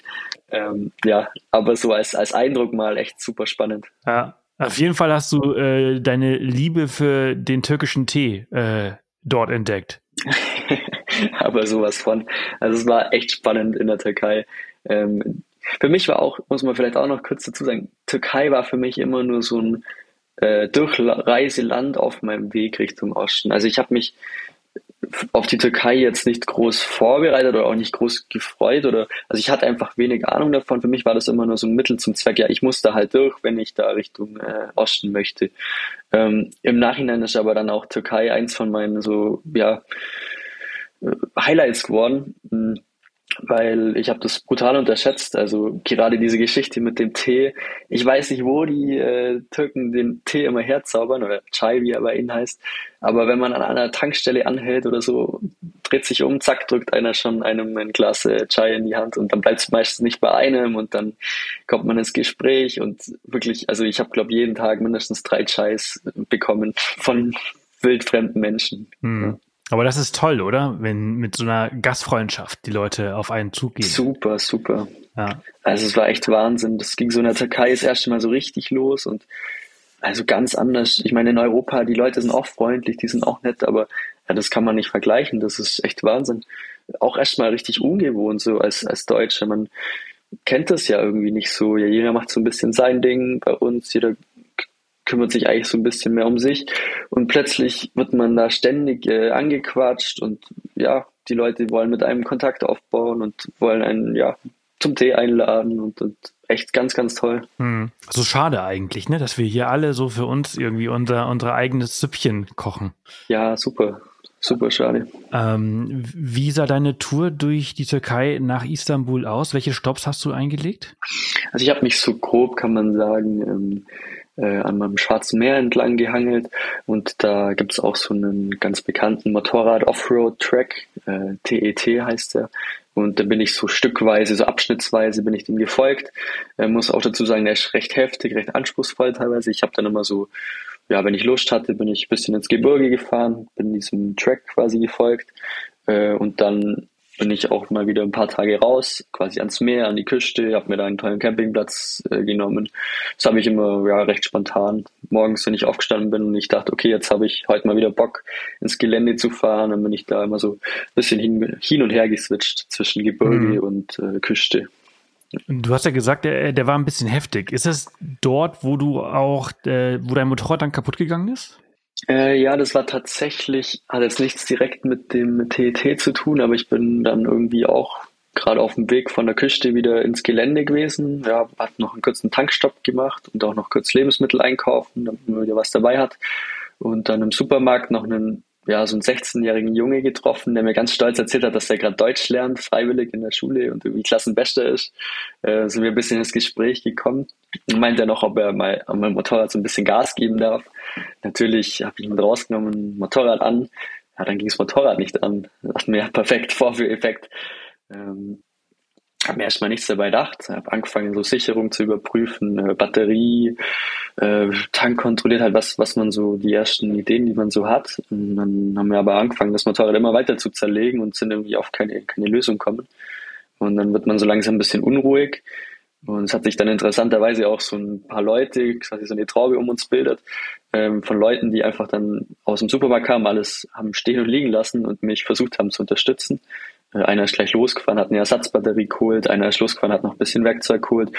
Ähm, ja, aber so als, als Eindruck mal echt super spannend. Ja, auf jeden Fall hast du äh, deine Liebe für den türkischen Tee äh, dort entdeckt. aber sowas von. Also es war echt spannend in der Türkei. Ähm, für mich war auch, muss man vielleicht auch noch kurz dazu sagen, Türkei war für mich immer nur so ein äh, Durchreiseland auf meinem Weg Richtung Osten. Also ich habe mich auf die Türkei jetzt nicht groß vorbereitet oder auch nicht groß gefreut oder also ich hatte einfach wenig Ahnung davon. Für mich war das immer nur so ein Mittel zum Zweck. Ja, ich muss da halt durch, wenn ich da Richtung äh, Osten möchte. Ähm, Im Nachhinein ist aber dann auch Türkei eins von meinen so ja äh, Highlights geworden. Weil ich habe das brutal unterschätzt. Also gerade diese Geschichte mit dem Tee. Ich weiß nicht, wo die äh, Türken den Tee immer herzaubern oder Chai, wie er bei ihnen heißt. Aber wenn man an einer Tankstelle anhält oder so, dreht sich um, zack, drückt einer schon einem ein Glas äh, Chai in die Hand und dann bleibt es meistens nicht bei einem und dann kommt man ins Gespräch und wirklich, also ich habe glaube jeden Tag mindestens drei Chais bekommen von wildfremden Menschen. Hm. Aber das ist toll, oder? Wenn mit so einer Gastfreundschaft die Leute auf einen zugehen. Super, super. Ja. Also es war echt Wahnsinn. Das ging so in der Türkei das erste Mal so richtig los und also ganz anders. Ich meine, in Europa, die Leute sind auch freundlich, die sind auch nett, aber ja, das kann man nicht vergleichen. Das ist echt Wahnsinn. Auch erstmal richtig ungewohnt, so als, als Deutscher. Man kennt das ja irgendwie nicht so. Ja, jeder macht so ein bisschen sein Ding bei uns, jeder kümmert sich eigentlich so ein bisschen mehr um sich und plötzlich wird man da ständig äh, angequatscht und ja, die Leute wollen mit einem Kontakt aufbauen und wollen einen ja zum Tee einladen und, und echt ganz, ganz toll. Hm. So schade eigentlich, ne, dass wir hier alle so für uns irgendwie unser, unser eigenes Süppchen kochen. Ja, super. Super schade. Ähm, wie sah deine Tour durch die Türkei nach Istanbul aus? Welche Stops hast du eingelegt? Also ich habe mich so grob, kann man sagen, ähm, äh, an meinem Schwarzen Meer entlang gehangelt und da gibt's auch so einen ganz bekannten Motorrad-Offroad-Track, äh, TET e heißt der. Und da bin ich so stückweise, so abschnittsweise bin ich dem gefolgt. Äh, muss auch dazu sagen, der ist recht heftig, recht anspruchsvoll teilweise. Ich habe dann immer so, ja, wenn ich Lust hatte, bin ich ein bisschen ins Gebirge gefahren, bin diesem Track quasi gefolgt. Äh, und dann bin ich auch mal wieder ein paar Tage raus, quasi ans Meer, an die Küste, habe mir da einen tollen Campingplatz äh, genommen. Das habe ich immer ja, recht spontan. Morgens, wenn ich aufgestanden bin und ich dachte, okay, jetzt habe ich heute mal wieder Bock, ins Gelände zu fahren, dann bin ich da immer so ein bisschen hin, hin und her geswitcht zwischen Gebirge mhm. und äh, Küste. Du hast ja gesagt, der, der war ein bisschen heftig. Ist es dort, wo du auch, äh, wo dein Motorrad dann kaputt gegangen ist? Äh, ja, das war tatsächlich, hat jetzt nichts direkt mit dem TET zu tun, aber ich bin dann irgendwie auch gerade auf dem Weg von der Küste wieder ins Gelände gewesen. Ja, hat noch einen kurzen Tankstopp gemacht und auch noch kurz Lebensmittel einkaufen, damit man wieder was dabei hat. Und dann im Supermarkt noch einen ja, so einen 16-jährigen Junge getroffen, der mir ganz stolz erzählt hat, dass er gerade Deutsch lernt, freiwillig in der Schule und irgendwie Klassenbester ist. Äh, sind wir ein bisschen ins Gespräch gekommen und meinte er noch, ob er mal an meinem Motorrad so ein bisschen Gas geben darf. Natürlich habe ich ihn rausgenommen, Motorrad an. Ja, dann ging das Motorrad nicht an. Das mir, perfekt, Vorführeffekt. Ähm, habe mir erstmal nichts dabei gedacht, habe angefangen, so Sicherung zu überprüfen, äh, Batterie, äh, Tank kontrolliert halt, was, was man so, die ersten Ideen, die man so hat. Und dann haben wir aber angefangen, das Motorrad immer weiter zu zerlegen und sind irgendwie auf keine, keine Lösung kommen. Und dann wird man so langsam ein bisschen unruhig. Und es hat sich dann interessanterweise auch so ein paar Leute, quasi so eine Traube um uns bildet, ähm, von Leuten, die einfach dann aus dem Supermarkt kamen, alles haben stehen und liegen lassen und mich versucht haben zu unterstützen. Äh, einer ist gleich losgefahren, hat eine Ersatzbatterie geholt, einer ist losgefahren, hat noch ein bisschen Werkzeug geholt.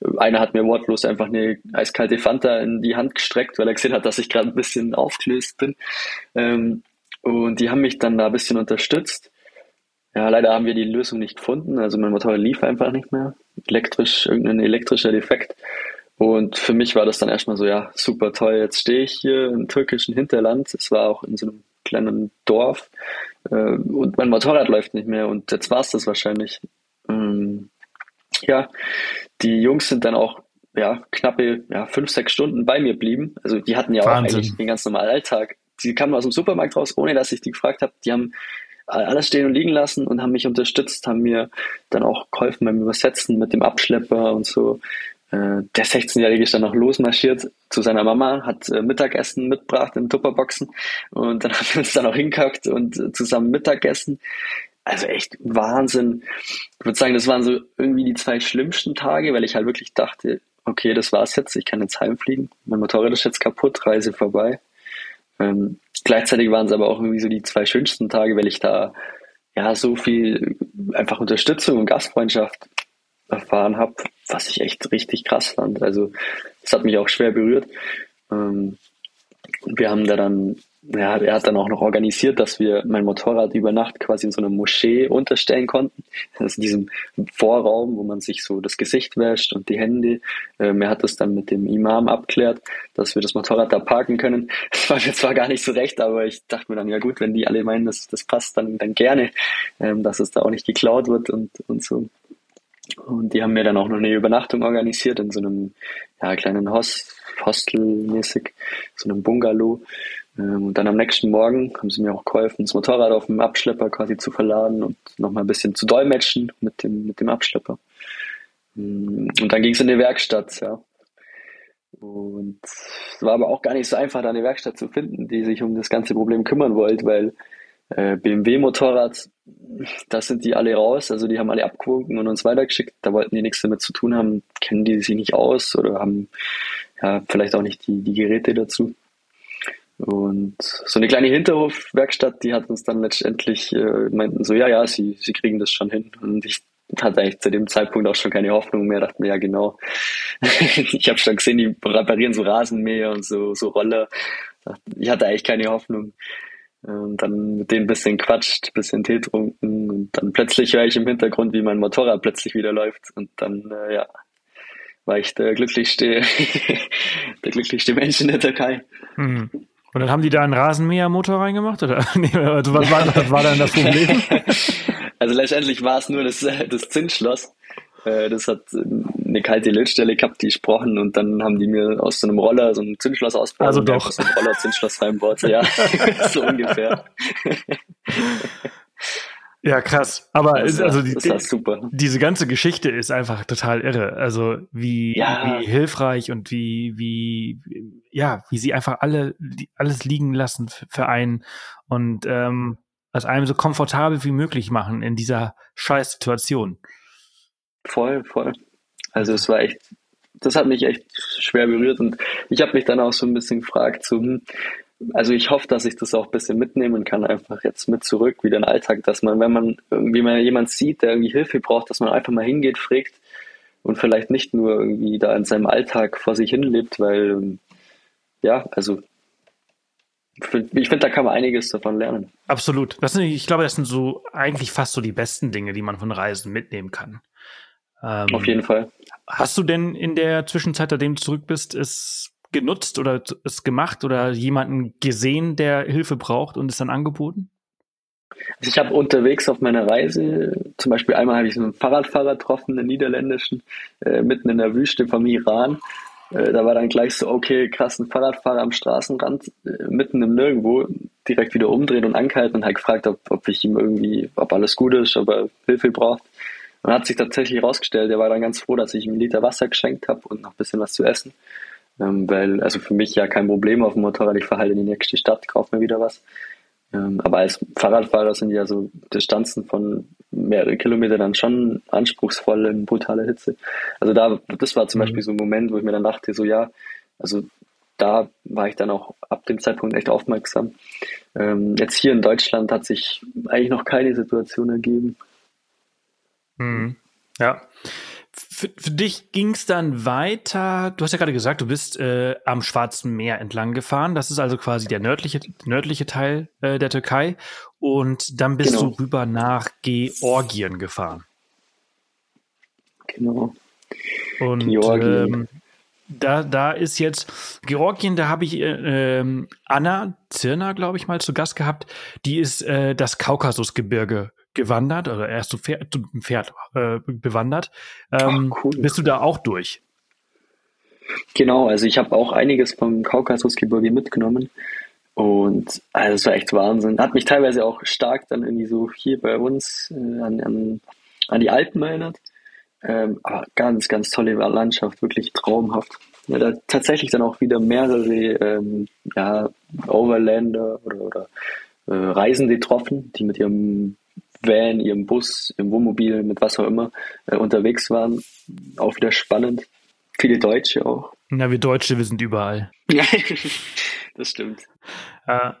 Äh, einer hat mir wortlos einfach eine eiskalte Fanta in die Hand gestreckt, weil er gesehen hat, dass ich gerade ein bisschen aufgelöst bin. Ähm, und die haben mich dann da ein bisschen unterstützt. Ja, leider haben wir die Lösung nicht gefunden. Also mein Motor lief einfach nicht mehr. Elektrisch, irgendein elektrischer Defekt. Und für mich war das dann erstmal so, ja, super toll, jetzt stehe ich hier im türkischen Hinterland. Es war auch in so einem kleinen Dorf äh, und mein Motorrad läuft nicht mehr und jetzt war es das wahrscheinlich. Ähm, ja, die Jungs sind dann auch ja, knappe ja, fünf, sechs Stunden bei mir blieben. Also die hatten ja Wahnsinn. auch eigentlich den ganz normalen Alltag. Die kamen aus dem Supermarkt raus, ohne dass ich die gefragt habe. Die haben alles stehen und liegen lassen und haben mich unterstützt, haben mir dann auch geholfen beim Übersetzen mit dem Abschlepper und so. Äh, der 16-Jährige ist dann noch losmarschiert zu seiner Mama, hat äh, Mittagessen mitgebracht in Tupperboxen und dann haben wir uns dann auch hingekackt und äh, zusammen Mittagessen. Also echt Wahnsinn. Ich würde sagen, das waren so irgendwie die zwei schlimmsten Tage, weil ich halt wirklich dachte, okay, das war's jetzt, ich kann jetzt heimfliegen. Mein Motorrad ist jetzt kaputt, Reise vorbei. Ähm, gleichzeitig waren es aber auch irgendwie so die zwei schönsten Tage, weil ich da ja so viel einfach Unterstützung und Gastfreundschaft erfahren habe, was ich echt richtig krass fand. Also das hat mich auch schwer berührt. Ähm, wir haben da dann, ja, er hat dann auch noch organisiert, dass wir mein Motorrad über Nacht quasi in so einer Moschee unterstellen konnten. Also diesem Vorraum, wo man sich so das Gesicht wäscht und die Hände. Ähm, er hat das dann mit dem Imam abklärt, dass wir das Motorrad da parken können. Das war mir zwar gar nicht so recht, aber ich dachte mir dann, ja gut, wenn die alle meinen, dass das passt, dann, dann gerne, ähm, dass es da auch nicht geklaut wird und, und so. Und die haben mir dann auch noch eine Übernachtung organisiert in so einem ja, kleinen Host, Hostel-mäßig, so einem Bungalow. Ähm, und dann am nächsten Morgen haben sie mir auch geholfen, das Motorrad auf dem Abschlepper quasi zu verladen und nochmal ein bisschen zu dolmetschen mit dem, mit dem Abschlepper. Mm, und dann ging es in die Werkstatt, ja. Und es war aber auch gar nicht so einfach, da eine Werkstatt zu finden, die sich um das ganze Problem kümmern wollte, weil äh, BMW-Motorrad, da sind die alle raus, also die haben alle abgewunken und uns weitergeschickt. Da wollten die nichts damit zu tun haben, kennen die sich nicht aus oder haben ja, vielleicht auch nicht die, die Geräte dazu. Und so eine kleine Hinterhofwerkstatt, die hat uns dann letztendlich äh, meinten so, ja, ja, sie, sie kriegen das schon hin. Und ich hatte eigentlich zu dem Zeitpunkt auch schon keine Hoffnung mehr, dachte mir, ja genau. ich habe schon gesehen, die reparieren so Rasenmäher und so, so Roller. Ich hatte eigentlich keine Hoffnung. Und dann mit denen ein bisschen quatscht, bisschen Tee trunken und dann plötzlich höre ich im Hintergrund, wie mein Motorrad plötzlich wieder läuft und dann, äh, ja, war ich der glücklichste, der glücklichste Mensch in der Türkei. Mhm. Und dann haben die da einen Rasenmähermotor reingemacht? Oder nee, also was, war, was war dann das Problem? also letztendlich war es nur das, das Zinsschloss. Äh, das hat eine kalte Lötstelle gehabt, die gesprochen und dann haben die mir aus so einem Roller so ein Zündschloss ausgebaut. Also doch. Aus einem Roller Zündschloss reinbaut. Ja, so ungefähr. Ja, krass. Aber das, also die, das super. diese ganze Geschichte ist einfach total irre. Also wie, ja. wie hilfreich und wie, wie, ja, wie sie einfach alle alles liegen lassen für einen und ähm, es einem so komfortabel wie möglich machen in dieser scheiß Situation. Voll, voll. Also es war echt, das hat mich echt schwer berührt und ich habe mich dann auch so ein bisschen gefragt, so, hm, also ich hoffe, dass ich das auch ein bisschen mitnehmen kann, einfach jetzt mit zurück, wieder in den Alltag, dass man, wenn man irgendwie mal jemand sieht, der irgendwie Hilfe braucht, dass man einfach mal hingeht, fragt und vielleicht nicht nur irgendwie da in seinem Alltag vor sich hin lebt, weil, ja, also ich finde, da kann man einiges davon lernen. Absolut. Das sind, ich glaube, das sind so eigentlich fast so die besten Dinge, die man von Reisen mitnehmen kann. Ähm, Auf jeden Fall. Hast du denn in der Zwischenzeit, seitdem du zurück bist, es genutzt oder es gemacht oder jemanden gesehen, der Hilfe braucht und es dann angeboten? Also ich habe unterwegs auf meiner Reise, zum Beispiel einmal habe ich einen Fahrradfahrer getroffen, einen niederländischen, äh, mitten in der Wüste vom Iran. Äh, da war dann gleich so, okay, krass, ein Fahrradfahrer am Straßenrand, äh, mitten im Nirgendwo, direkt wieder umdrehen und angehalten und halt gefragt, ob, ob ich ihm irgendwie, ob alles gut ist, ob er Hilfe braucht. Und hat sich tatsächlich herausgestellt, er war dann ganz froh, dass ich ihm einen Liter Wasser geschenkt habe und noch ein bisschen was zu essen. Ähm, weil, also für mich ja kein Problem auf dem Motorrad, ich fahre halt in die nächste Stadt, kaufe mir wieder was. Ähm, aber als Fahrradfahrer sind ja so Distanzen von mehrere Kilometer dann schon anspruchsvoll in brutaler Hitze. Also da, das war zum mhm. Beispiel so ein Moment, wo ich mir dann dachte, so ja, also da war ich dann auch ab dem Zeitpunkt echt aufmerksam. Ähm, jetzt hier in Deutschland hat sich eigentlich noch keine Situation ergeben. Mhm. Ja. Für, für dich ging es dann weiter. Du hast ja gerade gesagt, du bist äh, am Schwarzen Meer entlang gefahren. Das ist also quasi der nördliche, nördliche Teil äh, der Türkei. Und dann bist genau. du rüber nach Georgien gefahren. Genau. Und Georgien. Ähm, da, da ist jetzt Georgien, da habe ich äh, ähm, Anna Zirner, glaube ich, mal zu Gast gehabt. Die ist äh, das Kaukasusgebirge gewandert oder erst zu Pferd, zu Pferd äh, bewandert. Ähm, Ach, cool. Bist du da auch durch? Genau, also ich habe auch einiges vom Kaukasusgebirge mitgenommen. Und also es war echt Wahnsinn. Hat mich teilweise auch stark dann irgendwie so hier bei uns äh, an, an, an die Alpen erinnert. Ähm, aber ganz, ganz tolle Landschaft, wirklich traumhaft. Ja, da tatsächlich dann auch wieder mehrere ähm, ja, Overlander oder, oder äh, Reisende getroffen, die mit ihrem Van, ihrem Bus, ihrem Wohnmobil, mit was auch immer äh, unterwegs waren. Auch wieder spannend. Viele Deutsche auch. Na, wir Deutsche, wir sind überall. das stimmt. Äh,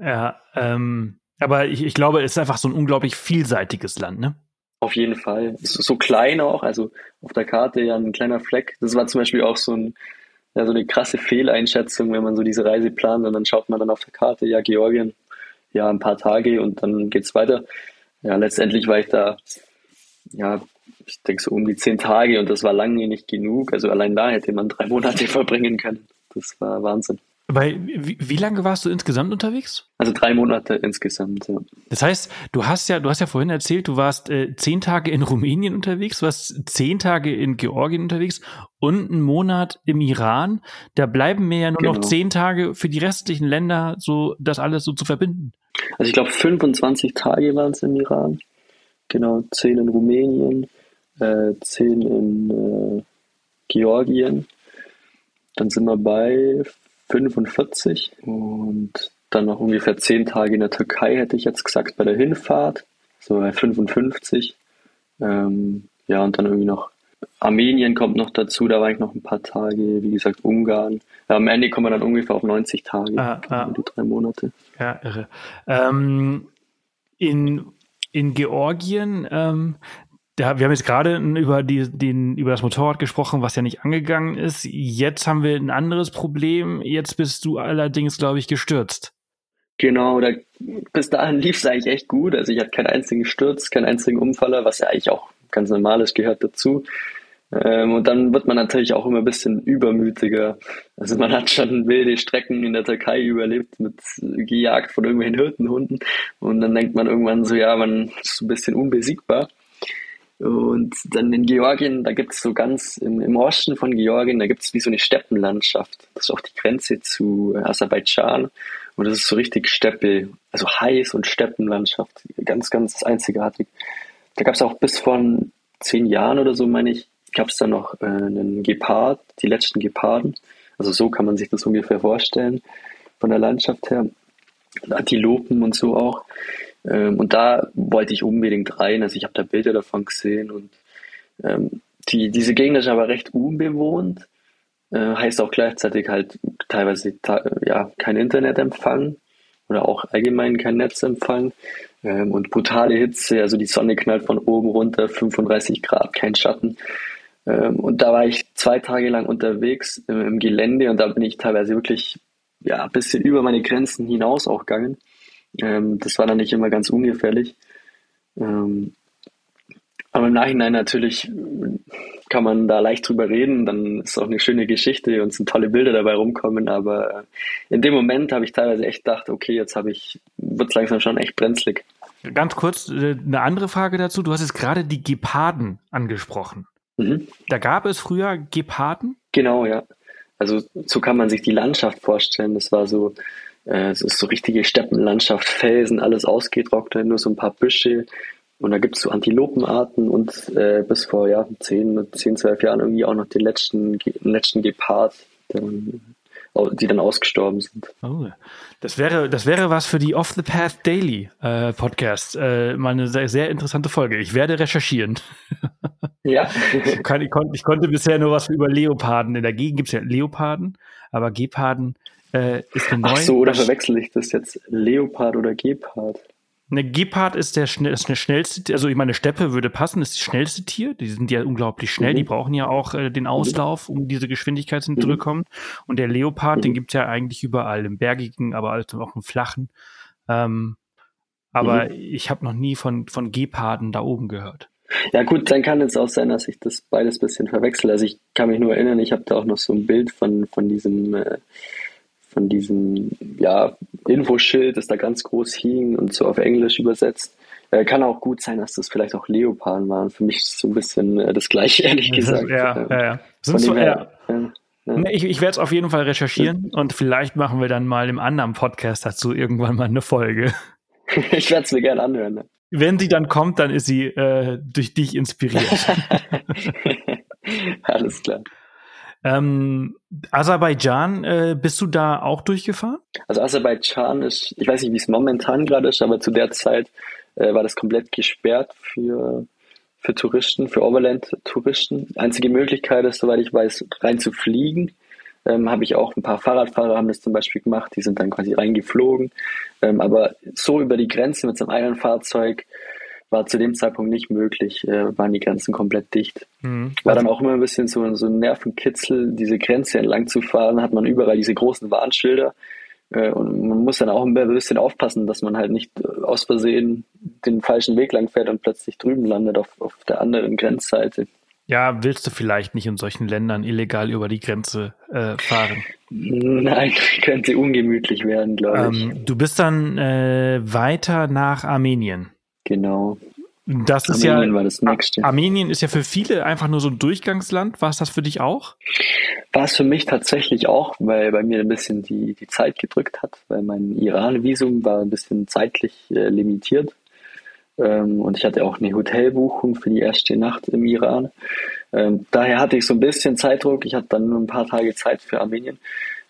ja, ähm, aber ich, ich glaube, es ist einfach so ein unglaublich vielseitiges Land, ne? Auf jeden Fall. So klein auch, also auf der Karte ja ein kleiner Fleck. Das war zum Beispiel auch so, ein, ja, so eine krasse Fehleinschätzung, wenn man so diese Reise plant und dann schaut man dann auf der Karte, ja, Georgien, ja, ein paar Tage und dann geht's weiter. Ja, letztendlich war ich da, ja, ich denke so um die zehn Tage und das war lange nicht genug. Also allein da hätte man drei Monate verbringen können. Das war Wahnsinn. Weil, wie, wie, lange warst du insgesamt unterwegs? Also drei Monate insgesamt, ja. Das heißt, du hast ja, du hast ja vorhin erzählt, du warst äh, zehn Tage in Rumänien unterwegs, du warst zehn Tage in Georgien unterwegs und einen Monat im Iran. Da bleiben mir ja nur genau. noch zehn Tage für die restlichen Länder, so das alles so zu verbinden. Also ich glaube 25 Tage waren es im Iran. Genau, zehn in Rumänien, äh, zehn in äh, Georgien. Dann sind wir bei 45 und dann noch ungefähr 10 Tage in der Türkei, hätte ich jetzt gesagt, bei der Hinfahrt, so bei 55. Ähm, ja, und dann irgendwie noch Armenien kommt noch dazu, da war ich noch ein paar Tage, wie gesagt, Ungarn. Am Ende kommen wir dann ungefähr auf 90 Tage, ah, ah. die drei Monate. Ja, irre. Ähm, in, in Georgien, ähm, da, wir haben jetzt gerade über, die, den, über das Motorrad gesprochen, was ja nicht angegangen ist. Jetzt haben wir ein anderes Problem. Jetzt bist du allerdings, glaube ich, gestürzt. Genau, da, bis dahin lief es eigentlich echt gut. Also ich hatte keinen einzigen Sturz, keinen einzigen Umfaller, was ja eigentlich auch ganz normal ist, gehört dazu. Ähm, und dann wird man natürlich auch immer ein bisschen übermütiger. Also man hat schon wilde Strecken in der Türkei überlebt, mit gejagt von irgendwelchen Hirtenhunden. Und dann denkt man irgendwann so, ja, man ist ein bisschen unbesiegbar. Und dann in Georgien, da gibt es so ganz im, im, Osten von Georgien, da gibt es wie so eine Steppenlandschaft. Das ist auch die Grenze zu Aserbaidschan. Und das ist so richtig Steppe, also heiß und Steppenlandschaft. Ganz, ganz einzigartig. Da gab es auch bis vor zehn Jahren oder so, meine ich, gab es da noch äh, einen Gepard, die letzten Geparden. Also so kann man sich das ungefähr vorstellen, von der Landschaft her. Antilopen und so auch. Ähm, und da wollte ich unbedingt rein. Also ich habe da Bilder davon gesehen und ähm, die, diese Gegend ist aber recht unbewohnt. Äh, heißt auch gleichzeitig halt teilweise ja kein Internetempfang oder auch allgemein kein Netzempfang ähm, und brutale Hitze. Also die Sonne knallt von oben runter, 35 Grad, kein Schatten. Ähm, und da war ich zwei Tage lang unterwegs im, im Gelände und da bin ich teilweise wirklich ja ein bisschen über meine Grenzen hinaus auch gegangen. Ähm, das war dann nicht immer ganz ungefährlich. Ähm, aber im Nachhinein natürlich kann man da leicht drüber reden, dann ist auch eine schöne Geschichte und sind tolle Bilder dabei rumkommen. Aber in dem Moment habe ich teilweise echt gedacht, okay, jetzt habe ich, wird es langsam schon echt brenzlig. Ganz kurz äh, eine andere Frage dazu. Du hast jetzt gerade die Geparden angesprochen. Mhm. Da gab es früher Geparden? Genau, ja. Also so kann man sich die Landschaft vorstellen. Das war so äh, es ist so richtige Steppenlandschaft, Felsen, alles ausgetrocknet, nur so ein paar Büsche. Und da gibt es so Antilopenarten und äh, bis vor ja, 10, 10, 12 Jahren irgendwie auch noch den letzten, den letzten Gepard, die dann ausgestorben sind. Oh, das wäre, das wäre was für die Off the Path Daily äh, Podcast. Äh, mal eine sehr, sehr interessante Folge. Ich werde recherchieren. Ja. ich, kann, ich, konnte, ich konnte bisher nur was über Leoparden. In der Gegend gibt es ja Leoparden, aber Geparden äh, ist eine neue. Ach so, oder verwechsel ich das jetzt Leopard oder Gepard? Eine Gepard ist der, schnell, ist der schnellste, also ich meine, Steppe würde passen, ist das schnellste Tier. Die sind ja unglaublich schnell, mhm. die brauchen ja auch äh, den Auslauf, um diese Geschwindigkeit zu mhm. Und der Leopard, mhm. den gibt's ja eigentlich überall, im Bergigen, aber auch im Flachen. Ähm, aber mhm. ich habe noch nie von, von Geparden da oben gehört. Ja gut, dann kann es auch sein, dass ich das beides ein bisschen verwechsel. Also ich kann mich nur erinnern, ich habe da auch noch so ein Bild von, von diesem, äh, von diesem ja, Infoschild, das da ganz groß hing und so auf Englisch übersetzt. Äh, kann auch gut sein, dass das vielleicht auch Leoparden waren. Für mich ist es so ein bisschen äh, das gleiche, ehrlich gesagt. ja, ja, ja. Sind so, her, ja. Nee, ich, ich werde es auf jeden Fall recherchieren und vielleicht machen wir dann mal im anderen Podcast dazu irgendwann mal eine Folge. ich werde es mir gerne anhören. Ne? Wenn sie dann kommt, dann ist sie äh, durch dich inspiriert. Alles klar. Ähm, Aserbaidschan, äh, bist du da auch durchgefahren? Also Aserbaidschan ist, ich weiß nicht, wie es momentan gerade ist, aber zu der Zeit äh, war das komplett gesperrt für, für Touristen, für Overland-Touristen. Einzige Möglichkeit ist, soweit ich weiß, rein zu fliegen. Ähm, habe ich auch ein paar Fahrradfahrer haben das zum Beispiel gemacht, die sind dann quasi reingeflogen. Ähm, aber so über die Grenze mit so einem eigenen Fahrzeug war zu dem Zeitpunkt nicht möglich, äh, waren die Grenzen komplett dicht. Mhm. War dann auch immer ein bisschen so, so ein Nervenkitzel, diese Grenze entlang zu fahren, hat man überall diese großen Warnschilder. Äh, und man muss dann auch ein bisschen aufpassen, dass man halt nicht äh, aus Versehen den falschen Weg lang fährt und plötzlich drüben landet auf, auf der anderen Grenzseite. Ja, willst du vielleicht nicht in solchen Ländern illegal über die Grenze äh, fahren? Nein, könnte ungemütlich werden, glaube ich. Ähm, du bist dann äh, weiter nach Armenien. Genau. Das ist Armenien ja, war das nächste. Armenien ist ja für viele einfach nur so ein Durchgangsland. War es das für dich auch? War es für mich tatsächlich auch, weil bei mir ein bisschen die, die Zeit gedrückt hat, weil mein Iran-Visum war ein bisschen zeitlich äh, limitiert. Ähm, und ich hatte auch eine Hotelbuchung für die erste Nacht im Iran. Ähm, daher hatte ich so ein bisschen Zeitdruck. Ich hatte dann nur ein paar Tage Zeit für Armenien.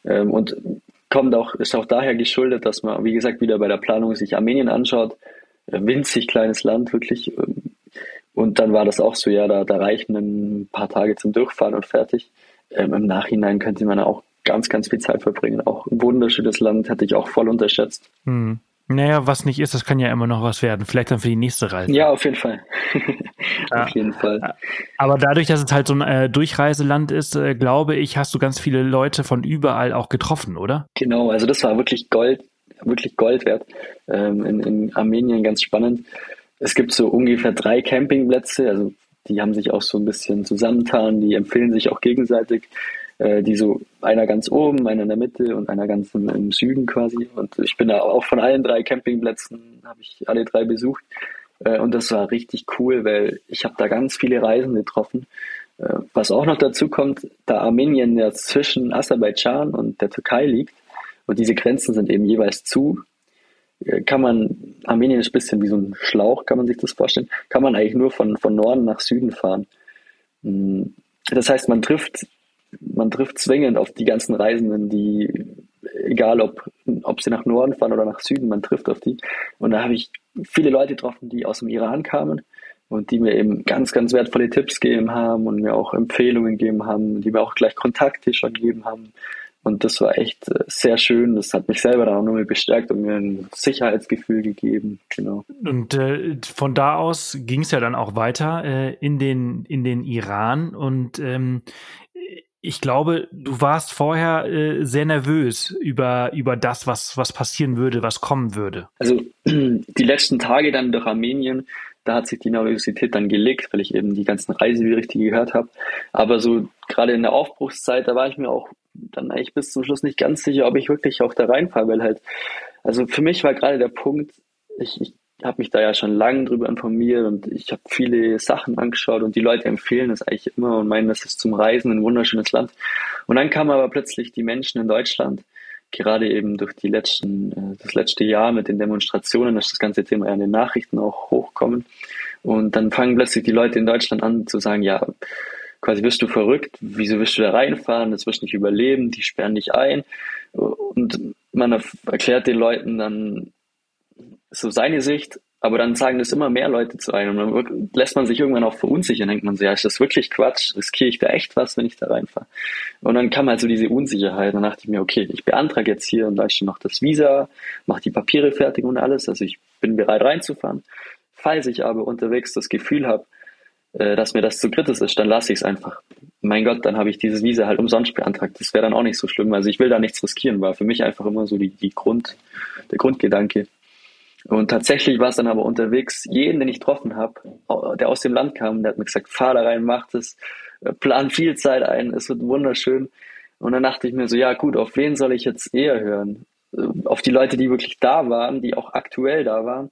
Ähm, und kommt auch, ist auch daher geschuldet, dass man, wie gesagt, wieder bei der Planung sich Armenien anschaut. Winzig kleines Land, wirklich. Und dann war das auch so, ja, da, da reichen ein paar Tage zum Durchfahren und fertig. Im Nachhinein könnte man auch ganz, ganz viel Zeit verbringen. Auch ein wunderschönes Land hätte ich auch voll unterschätzt. Hm. Naja, was nicht ist, das kann ja immer noch was werden. Vielleicht dann für die nächste Reise. Ja, auf jeden Fall. auf jeden Fall. Aber dadurch, dass es halt so ein äh, Durchreiseland ist, äh, glaube ich, hast du ganz viele Leute von überall auch getroffen, oder? Genau, also das war wirklich Gold, wirklich Gold wert. Ähm, in, in Armenien ganz spannend. Es gibt so ungefähr drei Campingplätze, also die haben sich auch so ein bisschen zusammentan, die empfehlen sich auch gegenseitig äh, die so einer ganz oben, einer in der Mitte und einer ganz im, im Süden quasi. Und ich bin da auch von allen drei Campingplätzen, habe ich alle drei besucht. Äh, und das war richtig cool, weil ich habe da ganz viele Reisende getroffen. Äh, was auch noch dazu kommt, da Armenien ja zwischen Aserbaidschan und der Türkei liegt und diese Grenzen sind eben jeweils zu, äh, kann man, Armenien ist ein bisschen wie so ein Schlauch, kann man sich das vorstellen, kann man eigentlich nur von, von Norden nach Süden fahren. Hm, das heißt, man trifft man trifft zwingend auf die ganzen Reisenden, die, egal ob, ob sie nach Norden fahren oder nach Süden, man trifft auf die. Und da habe ich viele Leute getroffen, die aus dem Iran kamen und die mir eben ganz, ganz wertvolle Tipps gegeben haben und mir auch Empfehlungen gegeben haben, die mir auch gleich Kontakte schon gegeben haben. Und das war echt äh, sehr schön. Das hat mich selber dann auch nochmal bestärkt und mir ein Sicherheitsgefühl gegeben. Genau. Und äh, von da aus ging es ja dann auch weiter äh, in, den, in den Iran. Und ähm, ich glaube, du warst vorher äh, sehr nervös über, über das, was, was passieren würde, was kommen würde. Also die letzten Tage dann durch Armenien, da hat sich die Nervosität dann gelegt, weil ich eben die ganzen Reiseberichte gehört habe. Aber so gerade in der Aufbruchszeit, da war ich mir auch dann eigentlich bis zum Schluss nicht ganz sicher, ob ich wirklich auch da reinfahre, weil halt, also für mich war gerade der Punkt, ich, ich habe mich da ja schon lange drüber informiert und ich habe viele Sachen angeschaut und die Leute empfehlen es eigentlich immer und meinen, das ist zum Reisen ein wunderschönes Land. Und dann kamen aber plötzlich die Menschen in Deutschland, gerade eben durch die letzten, äh, das letzte Jahr mit den Demonstrationen, dass das ganze Thema ja in den Nachrichten auch hochkommen. Und dann fangen plötzlich die Leute in Deutschland an zu sagen, ja, quasi bist du verrückt, wieso wirst du da reinfahren, das wirst du nicht überleben, die sperren dich ein. Und man erklärt den Leuten dann, so seine Sicht, aber dann sagen das immer mehr Leute zu einem. Und dann lässt man sich irgendwann auch verunsichern, denkt man so, ja, ist das wirklich Quatsch? Riskiere ich da echt was, wenn ich da reinfahre? Und dann kam halt so diese Unsicherheit. Dann dachte ich mir, okay, ich beantrage jetzt hier in Deutschland noch das Visa, mache die Papiere fertig und alles. Also ich bin bereit reinzufahren. Falls ich aber unterwegs das Gefühl habe, äh, dass mir das zu kritisch ist, dann lasse ich es einfach. Mein Gott, dann habe ich dieses Visa halt umsonst beantragt. Das wäre dann auch nicht so schlimm. Also ich will da nichts riskieren, war für mich einfach immer so die, die Grund, der Grundgedanke. Und tatsächlich war es dann aber unterwegs, jeden, den ich getroffen habe, der aus dem Land kam, der hat mir gesagt, fahr da rein, mach das, äh, plan viel Zeit ein, es wird wunderschön. Und dann dachte ich mir so, ja gut, auf wen soll ich jetzt eher hören? Äh, auf die Leute, die wirklich da waren, die auch aktuell da waren,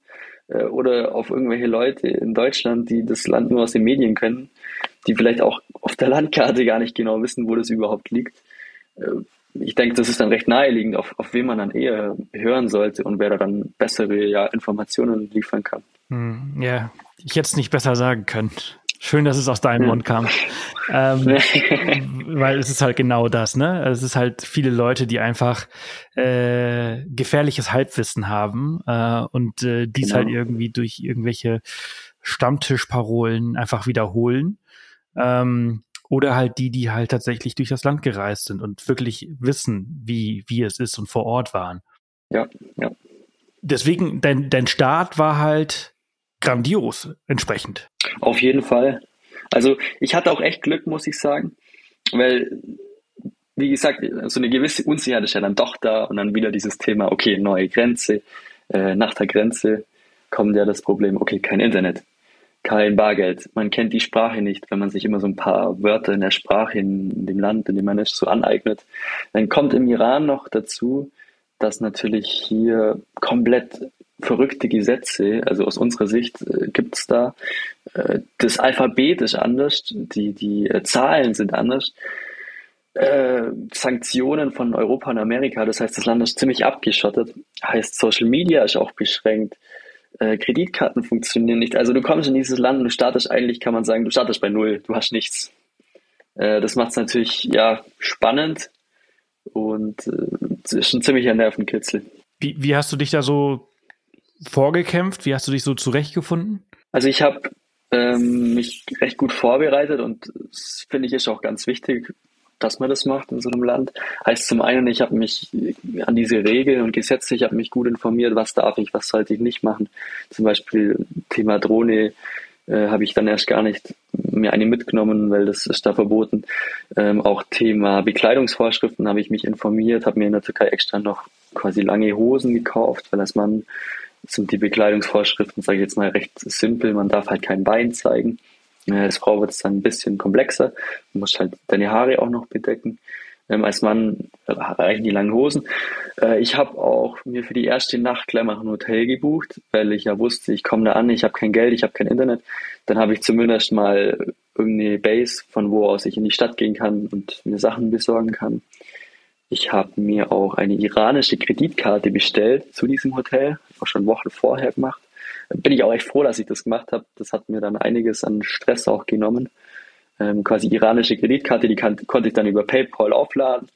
oder auf irgendwelche Leute in Deutschland, die das Land nur aus den Medien kennen, die vielleicht auch auf der Landkarte gar nicht genau wissen, wo das überhaupt liegt. Ich denke, das ist dann recht naheliegend, auf, auf wen man dann eher hören sollte und wer da dann bessere ja, Informationen liefern kann. Hm, ja, ich hätte es nicht besser sagen können. Schön, dass es aus deinem Mund kam. Ähm, weil es ist halt genau das, ne? Es ist halt viele Leute, die einfach äh, gefährliches Halbwissen haben äh, und äh, dies genau. halt irgendwie durch irgendwelche Stammtischparolen einfach wiederholen. Ähm, oder halt die, die halt tatsächlich durch das Land gereist sind und wirklich wissen, wie, wie es ist und vor Ort waren. Ja, ja. Deswegen, dein, dein Start war halt grandios entsprechend. Auf jeden Fall. Also ich hatte auch echt Glück, muss ich sagen, weil, wie gesagt, so eine gewisse Unsicherheit ist ja dann doch da und dann wieder dieses Thema, okay, neue Grenze, äh, nach der Grenze kommt ja das Problem, okay, kein Internet, kein Bargeld, man kennt die Sprache nicht, wenn man sich immer so ein paar Wörter in der Sprache in dem Land, in dem man ist, so aneignet. Dann kommt im Iran noch dazu, dass natürlich hier komplett verrückte Gesetze. Also aus unserer Sicht äh, gibt es da. Äh, das Alphabet ist anders, die, die äh, Zahlen sind anders. Äh, Sanktionen von Europa und Amerika, das heißt, das Land ist ziemlich abgeschottet. Heißt, Social Media ist auch beschränkt. Äh, Kreditkarten funktionieren nicht. Also du kommst in dieses Land und du startest eigentlich, kann man sagen, du startest bei Null, du hast nichts. Äh, das macht es natürlich ja spannend und ist ein ziemlicher Nervenkitzel. Wie, wie hast du dich da so vorgekämpft? Wie hast du dich so zurechtgefunden? Also ich habe ähm, mich recht gut vorbereitet und das finde ich ist auch ganz wichtig, dass man das macht in so einem Land. Heißt zum einen, ich habe mich an diese Regeln und Gesetze, ich habe mich gut informiert, was darf ich, was sollte ich nicht machen. Zum Beispiel Thema Drohne äh, habe ich dann erst gar nicht mir eine mitgenommen, weil das ist da verboten. Ähm, auch Thema Bekleidungsvorschriften habe ich mich informiert, habe mir in der Türkei extra noch quasi lange Hosen gekauft, weil als Mann sind die Bekleidungsvorschriften, sage ich jetzt mal, recht simpel. Man darf halt kein Bein zeigen. Als Frau wird es dann ein bisschen komplexer. Du musst halt deine Haare auch noch bedecken. Ähm, als Mann reichen die langen Hosen. Äh, ich habe auch mir für die erste Nacht gleich mal ein Hotel gebucht, weil ich ja wusste, ich komme da an, ich habe kein Geld, ich habe kein Internet. Dann habe ich zumindest mal irgendeine Base, von wo aus ich in die Stadt gehen kann und mir Sachen besorgen kann. Ich habe mir auch eine iranische Kreditkarte bestellt zu diesem Hotel, auch schon Wochen vorher gemacht. Bin ich auch echt froh, dass ich das gemacht habe. Das hat mir dann einiges an Stress auch genommen. Ähm, quasi iranische Kreditkarte, die kann, konnte ich dann über PayPal aufladen.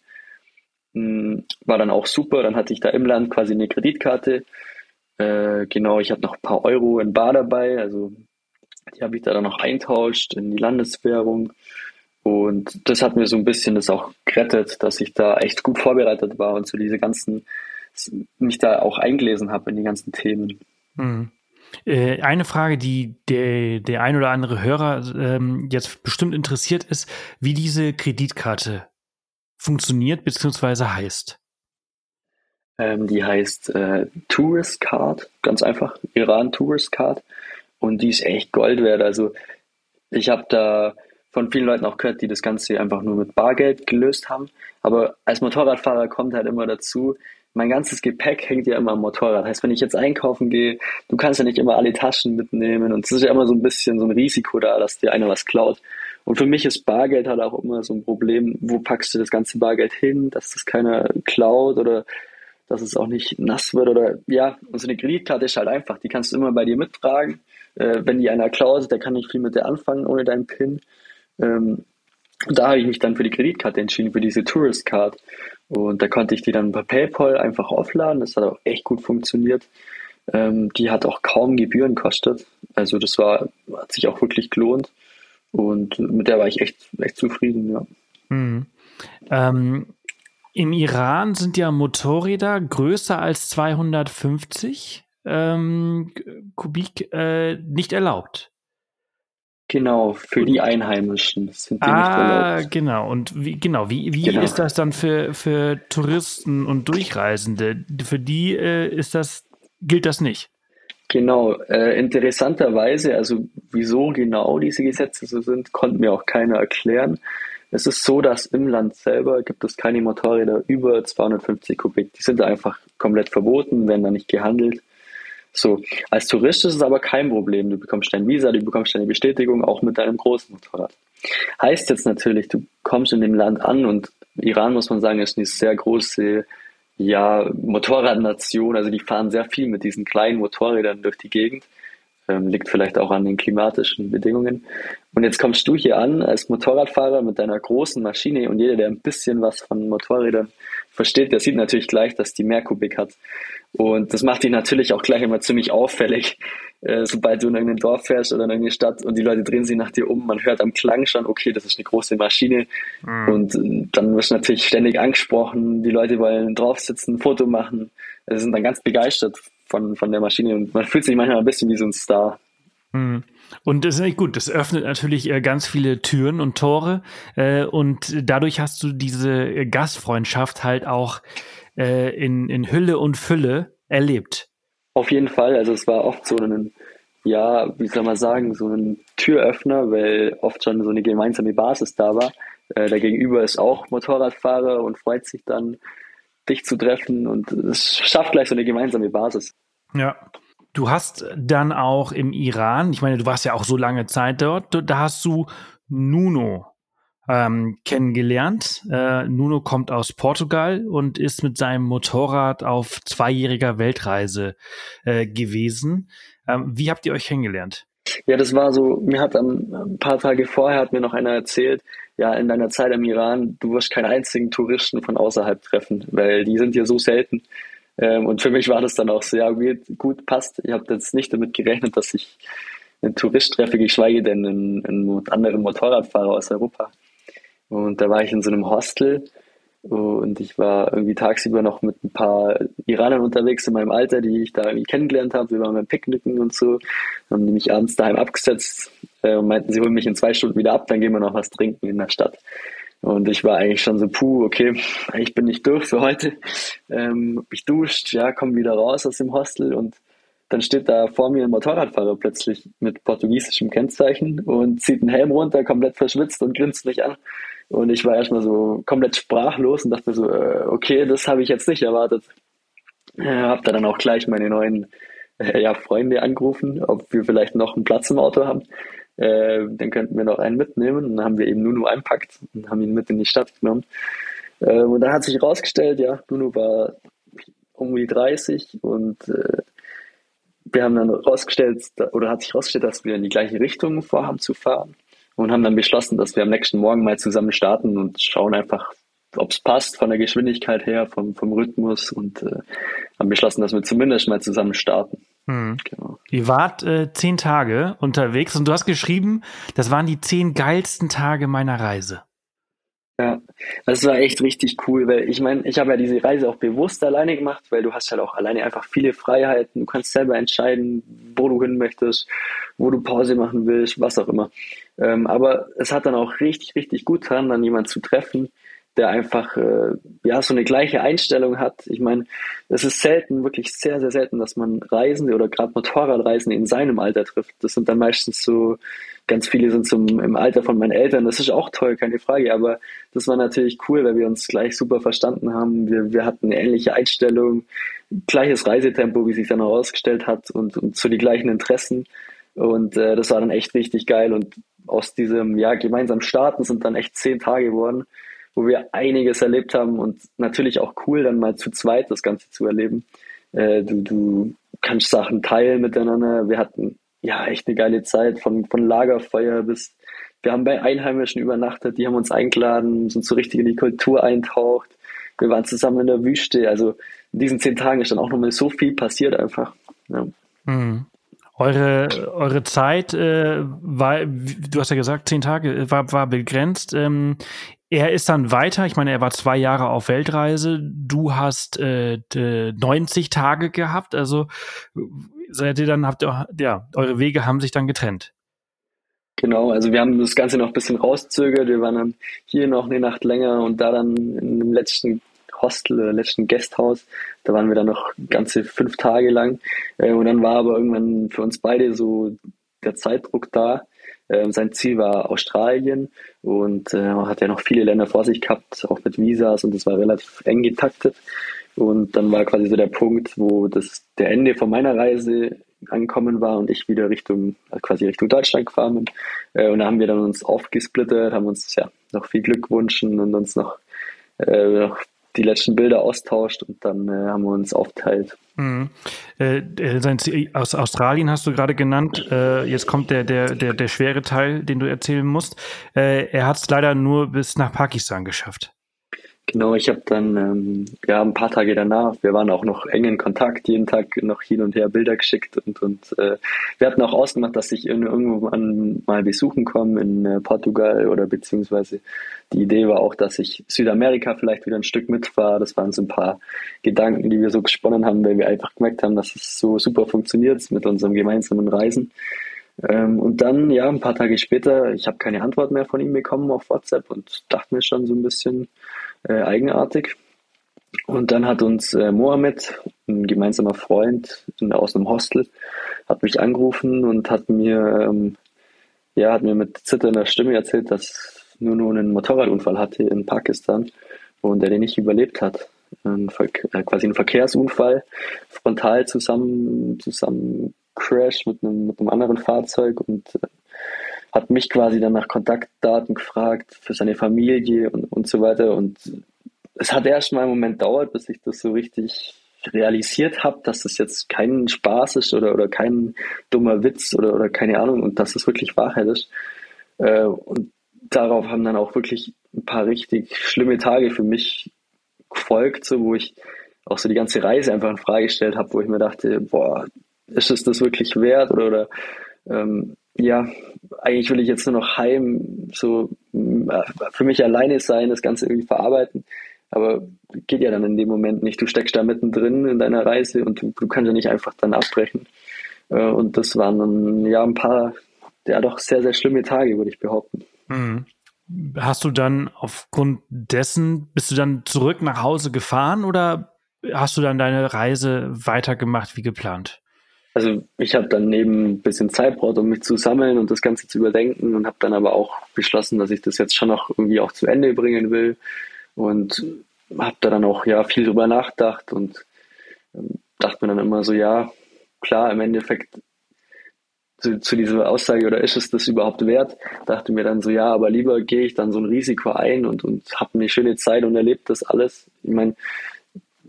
Hm, war dann auch super. Dann hatte ich da im Land quasi eine Kreditkarte. Äh, genau, ich hatte noch ein paar Euro in Bar dabei. Also die habe ich da dann noch eintauscht in die Landeswährung. Und das hat mir so ein bisschen das auch gerettet, dass ich da echt gut vorbereitet war und so diese ganzen, mich da auch eingelesen habe in die ganzen Themen. Mhm. Äh, eine Frage, die der, der ein oder andere Hörer ähm, jetzt bestimmt interessiert, ist, wie diese Kreditkarte funktioniert bzw. heißt. Ähm, die heißt äh, Tourist Card, ganz einfach, Iran Tourist Card. Und die ist echt Gold wert. Also ich habe da von vielen Leuten auch gehört, die das Ganze einfach nur mit Bargeld gelöst haben. Aber als Motorradfahrer kommt halt immer dazu, mein ganzes Gepäck hängt ja immer am Motorrad. Heißt, wenn ich jetzt einkaufen gehe, du kannst ja nicht immer alle Taschen mitnehmen und es ist ja immer so ein bisschen so ein Risiko da, dass dir einer was klaut. Und für mich ist Bargeld halt auch immer so ein Problem, wo packst du das ganze Bargeld hin, dass das keiner klaut oder dass es auch nicht nass wird oder ja, und so eine Kreditkarte ist halt einfach, die kannst du immer bei dir mittragen. Äh, wenn die einer klaut, der kann nicht viel mit dir anfangen ohne deinen PIN. Ähm, da habe ich mich dann für die Kreditkarte entschieden, für diese Tourist Card. Und da konnte ich die dann per PayPal einfach aufladen. Das hat auch echt gut funktioniert. Ähm, die hat auch kaum Gebühren gekostet. Also das war, hat sich auch wirklich gelohnt. Und mit der war ich echt, echt zufrieden, ja. Mhm. Ähm, Im Iran sind ja Motorräder größer als 250 ähm, Kubik äh, nicht erlaubt. Genau, für die Einheimischen sind die ah, nicht erlaubt. genau. Und wie, genau, wie, wie genau. ist das dann für, für Touristen und Durchreisende? Für die äh, ist das, gilt das nicht? Genau, äh, interessanterweise, also wieso genau diese Gesetze so sind, konnte mir auch keiner erklären. Es ist so, dass im Land selber gibt es keine Motorräder über 250 Kubik. Die sind einfach komplett verboten, werden da nicht gehandelt. So, als Tourist ist es aber kein Problem. Du bekommst dein Visa, du bekommst deine Bestätigung auch mit deinem großen Motorrad. Heißt jetzt natürlich, du kommst in dem Land an und Iran, muss man sagen, ist eine sehr große ja, Motorradnation. Also die fahren sehr viel mit diesen kleinen Motorrädern durch die Gegend. Ähm, liegt vielleicht auch an den klimatischen Bedingungen. Und jetzt kommst du hier an als Motorradfahrer mit deiner großen Maschine und jeder, der ein bisschen was von Motorrädern versteht, der sieht natürlich gleich, dass die mehr Kubik hat. Und das macht dich natürlich auch gleich immer ziemlich auffällig, äh, sobald du in irgendein Dorf fährst oder in irgendeine Stadt und die Leute drehen sich nach dir um. Man hört am Klang schon, okay, das ist eine große Maschine. Mhm. Und äh, dann wirst du natürlich ständig angesprochen. Die Leute wollen draufsitzen, ein Foto machen. Sie sind dann ganz begeistert von, von der Maschine und man fühlt sich manchmal ein bisschen wie so ein Star. Mhm. Und das ist nicht gut. Das öffnet natürlich äh, ganz viele Türen und Tore. Äh, und dadurch hast du diese Gastfreundschaft halt auch äh, in, in Hülle und Fülle erlebt. Auf jeden Fall. Also es war oft so ein, ja, wie soll man sagen, so ein Türöffner, weil oft schon so eine gemeinsame Basis da war. der Gegenüber ist auch Motorradfahrer und freut sich dann, dich zu treffen und es schafft gleich so eine gemeinsame Basis. Ja. Du hast dann auch im Iran, ich meine, du warst ja auch so lange Zeit dort, da hast du Nuno ähm, kennengelernt. Äh, Nuno kommt aus Portugal und ist mit seinem Motorrad auf zweijähriger Weltreise äh, gewesen. Ähm, wie habt ihr euch kennengelernt? Ja, das war so, mir hat am, ein paar Tage vorher hat mir noch einer erzählt, ja, in deiner Zeit im Iran, du wirst keinen einzigen Touristen von außerhalb treffen, weil die sind hier so selten. Ähm, und für mich war das dann auch sehr gut, gut passt. Ich habe jetzt nicht damit gerechnet, dass ich einen Tourist treffe, geschweige denn einen, einen anderen Motorradfahrer aus Europa. Und da war ich in so einem Hostel und ich war irgendwie tagsüber noch mit ein paar Iranern unterwegs in meinem Alter, die ich da irgendwie kennengelernt habe. Wir waren beim Picknicken und so. Dann haben die mich abends daheim abgesetzt äh, und meinten, sie holen mich in zwei Stunden wieder ab, dann gehen wir noch was trinken in der Stadt. Und ich war eigentlich schon so, puh, okay, ich bin nicht durch für heute. Ähm, ich duscht, ja, komm wieder raus aus dem Hostel und dann steht da vor mir ein Motorradfahrer plötzlich mit portugiesischem Kennzeichen und zieht einen Helm runter, komplett verschwitzt und grinst mich an. Und ich war erstmal so komplett sprachlos und dachte so, äh, okay, das habe ich jetzt nicht erwartet. Äh, hab da dann auch gleich meine neuen äh, ja, Freunde angerufen, ob wir vielleicht noch einen Platz im Auto haben. Äh, dann könnten wir noch einen mitnehmen. Und dann haben wir eben Nuno einpackt und haben ihn mit in die Stadt genommen. Äh, und dann hat sich herausgestellt, ja, Nuno war um die 30 und äh, wir haben dann herausgestellt, oder hat sich herausgestellt, dass wir in die gleiche Richtung vorhaben zu fahren und haben dann beschlossen, dass wir am nächsten Morgen mal zusammen starten und schauen einfach, ob es passt von der Geschwindigkeit her, vom, vom Rhythmus und äh, haben beschlossen, dass wir zumindest mal zusammen starten. Hm. Genau. Ihr wart äh, zehn Tage unterwegs und du hast geschrieben, das waren die zehn geilsten Tage meiner Reise. Ja, das war echt richtig cool, weil ich meine, ich habe ja diese Reise auch bewusst alleine gemacht, weil du hast halt auch alleine einfach viele Freiheiten. Du kannst selber entscheiden, wo du hin möchtest, wo du Pause machen willst, was auch immer. Ähm, aber es hat dann auch richtig, richtig gut getan, dann jemanden zu treffen, der einfach äh, ja so eine gleiche Einstellung hat. Ich meine, es ist selten, wirklich sehr, sehr selten, dass man Reisende oder gerade Motorradreisende in seinem Alter trifft. Das sind dann meistens so, ganz viele sind zum, im Alter von meinen Eltern. Das ist auch toll, keine Frage. Aber das war natürlich cool, weil wir uns gleich super verstanden haben. Wir, wir hatten eine ähnliche Einstellung, gleiches Reisetempo, wie sich dann herausgestellt hat und, und so die gleichen Interessen. Und äh, das war dann echt richtig geil. Und aus diesem ja gemeinsam starten sind dann echt zehn Tage geworden wo wir einiges erlebt haben und natürlich auch cool, dann mal zu zweit das Ganze zu erleben. Äh, du, du kannst Sachen teilen miteinander. Wir hatten ja echt eine geile Zeit von, von Lagerfeuer bis wir haben bei Einheimischen übernachtet, die haben uns eingeladen, sind so richtig in die Kultur eintaucht. Wir waren zusammen in der Wüste. Also in diesen zehn Tagen ist dann auch nochmal so viel passiert einfach. Ja. Mhm. Eure, eure Zeit äh, war, du hast ja gesagt, zehn Tage war, war begrenzt. Ähm, er ist dann weiter, ich meine, er war zwei Jahre auf Weltreise, du hast äh, 90 Tage gehabt, also seid ihr dann, habt ihr, ja, eure Wege haben sich dann getrennt. Genau, also wir haben das Ganze noch ein bisschen rauszögert, wir waren dann hier noch eine Nacht länger und da dann im letzten Hostel oder letzten Guesthouse. Da waren wir dann noch ganze fünf Tage lang. Äh, und dann war aber irgendwann für uns beide so der Zeitdruck da. Ähm, sein Ziel war Australien und äh, hat ja noch viele Länder vor sich gehabt, auch mit Visas und das war relativ eng getaktet. Und dann war quasi so der Punkt, wo das der Ende von meiner Reise angekommen war und ich wieder Richtung, quasi Richtung Deutschland gefahren bin. Äh, und da haben wir dann uns aufgesplittet, haben uns ja noch viel Glück gewünschen und uns noch, äh, noch die letzten Bilder austauscht und dann äh, haben wir uns aufteilt. Mhm. Äh, äh aus Australien hast du gerade genannt. Äh, jetzt kommt der, der, der, der schwere Teil, den du erzählen musst. Äh, er hat es leider nur bis nach Pakistan geschafft. Genau, ich habe dann ähm, ja ein paar Tage danach, wir waren auch noch eng in Kontakt, jeden Tag noch hin und her Bilder geschickt und und äh, wir hatten auch ausgemacht, dass ich irgendwann mal besuchen komme in äh, Portugal oder beziehungsweise die Idee war auch, dass ich Südamerika vielleicht wieder ein Stück mitfahre. Das waren so ein paar Gedanken, die wir so gesponnen haben, weil wir einfach gemerkt haben, dass es so super funktioniert mit unserem gemeinsamen Reisen. Ähm, und dann, ja, ein paar Tage später, ich habe keine Antwort mehr von ihm bekommen auf WhatsApp und dachte mir schon so ein bisschen, äh, eigenartig. Und dann hat uns äh, Mohammed, ein gemeinsamer Freund in, aus einem Hostel, hat mich angerufen und hat mir, ähm, ja, hat mir mit zitternder Stimme erzählt, dass Nuno einen Motorradunfall hatte in Pakistan und er den nicht überlebt hat. Ein äh, quasi ein Verkehrsunfall, frontal zusammen, zusammen Crash mit einem, mit einem anderen Fahrzeug und äh, hat mich quasi dann nach Kontaktdaten gefragt für seine Familie und, und so weiter. Und es hat erst mal einen Moment dauert, bis ich das so richtig realisiert habe, dass das jetzt kein Spaß ist oder, oder kein dummer Witz oder, oder keine Ahnung und dass das wirklich Wahrheit ist. Äh, und darauf haben dann auch wirklich ein paar richtig schlimme Tage für mich gefolgt, so wo ich auch so die ganze Reise einfach in Frage gestellt habe, wo ich mir dachte, boah, ist es das wirklich wert oder, oder ähm, ja, eigentlich will ich jetzt nur noch heim, so äh, für mich alleine sein, das Ganze irgendwie verarbeiten. Aber geht ja dann in dem Moment nicht. Du steckst da mittendrin in deiner Reise und du, du kannst ja nicht einfach dann abbrechen. Äh, und das waren dann ja ein paar, ja doch sehr, sehr schlimme Tage, würde ich behaupten. Mhm. Hast du dann aufgrund dessen, bist du dann zurück nach Hause gefahren oder hast du dann deine Reise weitergemacht wie geplant? Also ich habe dann eben ein bisschen Zeit braucht, um mich zu sammeln und das Ganze zu überdenken und habe dann aber auch beschlossen, dass ich das jetzt schon noch irgendwie auch zu Ende bringen will und habe da dann auch ja viel drüber nachgedacht und ähm, dachte mir dann immer so, ja, klar, im Endeffekt zu, zu dieser Aussage oder ist es das überhaupt wert? Dachte mir dann so, ja, aber lieber gehe ich dann so ein Risiko ein und, und habe eine schöne Zeit und erlebe das alles. Ich meine,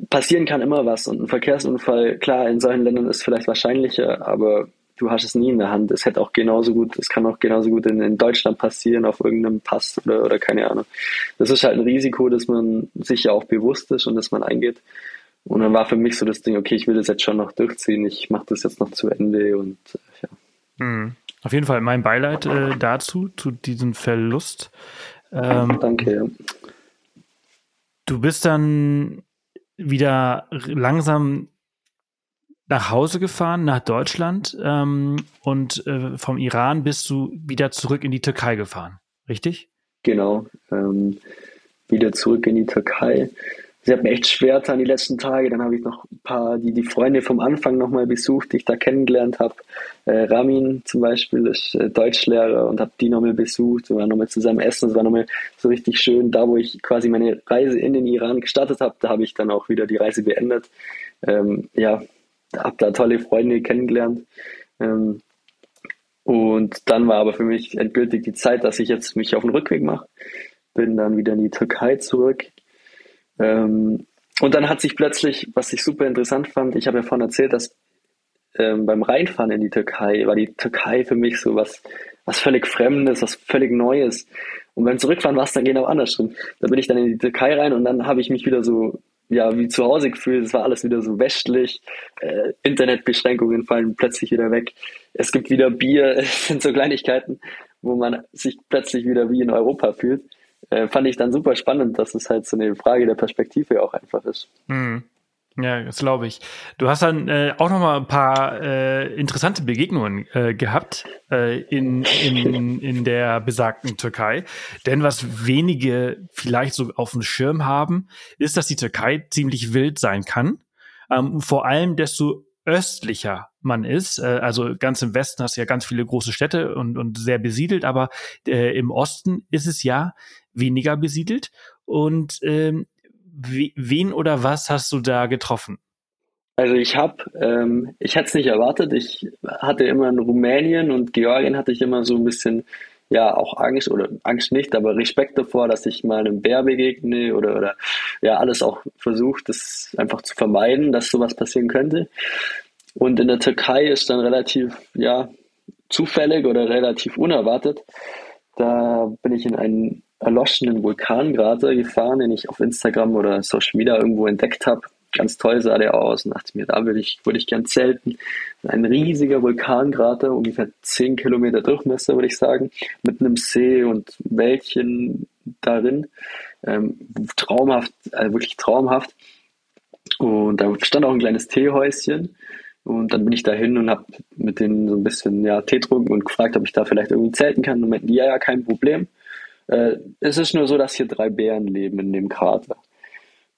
passieren kann immer was und ein Verkehrsunfall, klar, in solchen Ländern ist vielleicht wahrscheinlicher, aber du hast es nie in der Hand. Es hätte auch genauso gut, es kann auch genauso gut in, in Deutschland passieren, auf irgendeinem Pass oder, oder keine Ahnung. Das ist halt ein Risiko, das man sich ja auch bewusst ist und das man eingeht. Und dann war für mich so das Ding, okay, ich will das jetzt schon noch durchziehen, ich mache das jetzt noch zu Ende und ja. Mhm. Auf jeden Fall mein Beileid äh, dazu, zu diesem Verlust. Ähm, Danke. Ja. Du bist dann wieder langsam nach Hause gefahren, nach Deutschland ähm, und äh, vom Iran bist du wieder zurück in die Türkei gefahren, richtig? Genau, ähm, wieder zurück in die Türkei sie hat mir echt schwer getan die letzten Tage. Dann habe ich noch ein paar, die, die Freunde vom Anfang nochmal besucht, die ich da kennengelernt habe. Äh, Ramin zum Beispiel ist äh, Deutschlehrer und habe die nochmal besucht. Wir waren nochmal zusammen essen. Es war nochmal so richtig schön. Da, wo ich quasi meine Reise in den Iran gestartet habe, da habe ich dann auch wieder die Reise beendet. Ähm, ja, habe da tolle Freunde kennengelernt. Ähm, und dann war aber für mich endgültig die Zeit, dass ich jetzt mich auf den Rückweg mache. Bin dann wieder in die Türkei zurück ähm, und dann hat sich plötzlich, was ich super interessant fand, ich habe ja vorhin erzählt, dass ähm, beim Reinfahren in die Türkei war die Türkei für mich so was, was völlig Fremdes, was völlig Neues. Und beim Zurückfahren war es dann genau andersrum. Da bin ich dann in die Türkei rein und dann habe ich mich wieder so, ja, wie zu Hause gefühlt. Es war alles wieder so westlich. Äh, Internetbeschränkungen fallen plötzlich wieder weg. Es gibt wieder Bier. Es sind so Kleinigkeiten, wo man sich plötzlich wieder wie in Europa fühlt äh, fand ich dann super spannend, dass es halt so eine Frage der Perspektive auch einfach ist. Mhm. Ja, das glaube ich. Du hast dann äh, auch noch mal ein paar äh, interessante Begegnungen äh, gehabt äh, in, in, in der besagten Türkei. Denn was wenige vielleicht so auf dem Schirm haben, ist, dass die Türkei ziemlich wild sein kann. Ähm, vor allem, desto östlicher man ist. Äh, also ganz im Westen hast du ja ganz viele große Städte und, und sehr besiedelt, aber äh, im Osten ist es ja weniger besiedelt. Und ähm, wen oder was hast du da getroffen? Also ich habe, ähm, ich hätte es nicht erwartet. Ich hatte immer in Rumänien und Georgien hatte ich immer so ein bisschen, ja, auch Angst oder Angst nicht, aber Respekt davor, dass ich mal einem Bär begegne oder, oder ja, alles auch versucht, das einfach zu vermeiden, dass sowas passieren könnte. Und in der Türkei ist dann relativ, ja, zufällig oder relativ unerwartet. Da bin ich in einen erloschenen Vulkankrater gefahren, den ich auf Instagram oder Social Media irgendwo entdeckt habe. Ganz toll sah der aus und dachte mir, da würde ich, würde ich gern zelten. Ein riesiger Vulkankrater, ungefähr 10 Kilometer Durchmesser, würde ich sagen, mit einem See und Wäldchen darin. Ähm, traumhaft, also wirklich traumhaft. Und da stand auch ein kleines Teehäuschen. Und dann bin ich dahin und habe mit denen so ein bisschen ja, Tee getrunken und gefragt, ob ich da vielleicht irgendwie zelten kann. Und meinten, ja, ja, kein Problem. Äh, es ist nur so, dass hier drei Bären leben in dem Krater.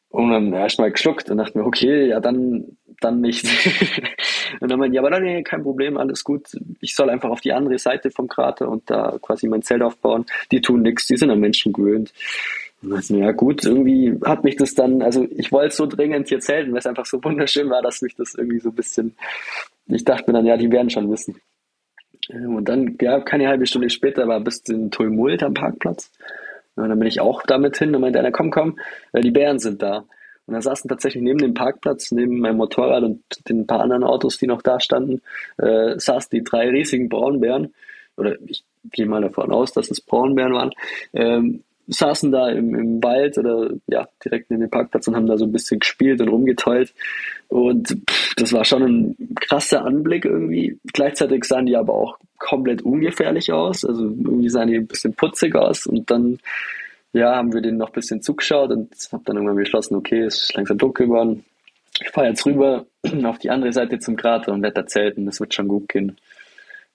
Und dann erstmal geschluckt und dachte mir, okay, ja, dann, dann nicht. und dann meinte, ja, aber dann, nee, kein Problem, alles gut. Ich soll einfach auf die andere Seite vom Krater und da quasi mein Zelt aufbauen. Die tun nichts, die sind an Menschen gewöhnt. Und dann, ja gut, irgendwie hat mich das dann, also ich wollte so dringend hier zelten, weil es einfach so wunderschön war, dass mich das irgendwie so ein bisschen, ich dachte mir dann, ja, die werden schon wissen. Ähm, und dann, ja, keine halbe Stunde später war bis zum Tumult am Parkplatz. Und dann bin ich auch damit hin und meinte einer, komm, komm, äh, die Bären sind da. Und da saßen tatsächlich neben dem Parkplatz, neben meinem Motorrad und den paar anderen Autos, die noch da standen, äh, saßen die drei riesigen Braunbären. Oder ich gehe mal davon aus, dass es Braunbären waren. Ähm, saßen da im, im Wald oder ja, direkt neben dem Parkplatz und haben da so ein bisschen gespielt und rumgeteult. Und pff, das war schon ein krasser Anblick irgendwie. Gleichzeitig sahen die aber auch komplett ungefährlich aus. Also irgendwie sahen die ein bisschen putzig aus. Und dann ja, haben wir denen noch ein bisschen zugeschaut und habe dann irgendwann beschlossen, okay, es ist langsam dunkel geworden. Ich fahre jetzt rüber auf die andere Seite zum Krater und werde da zelten. Das wird schon gut gehen.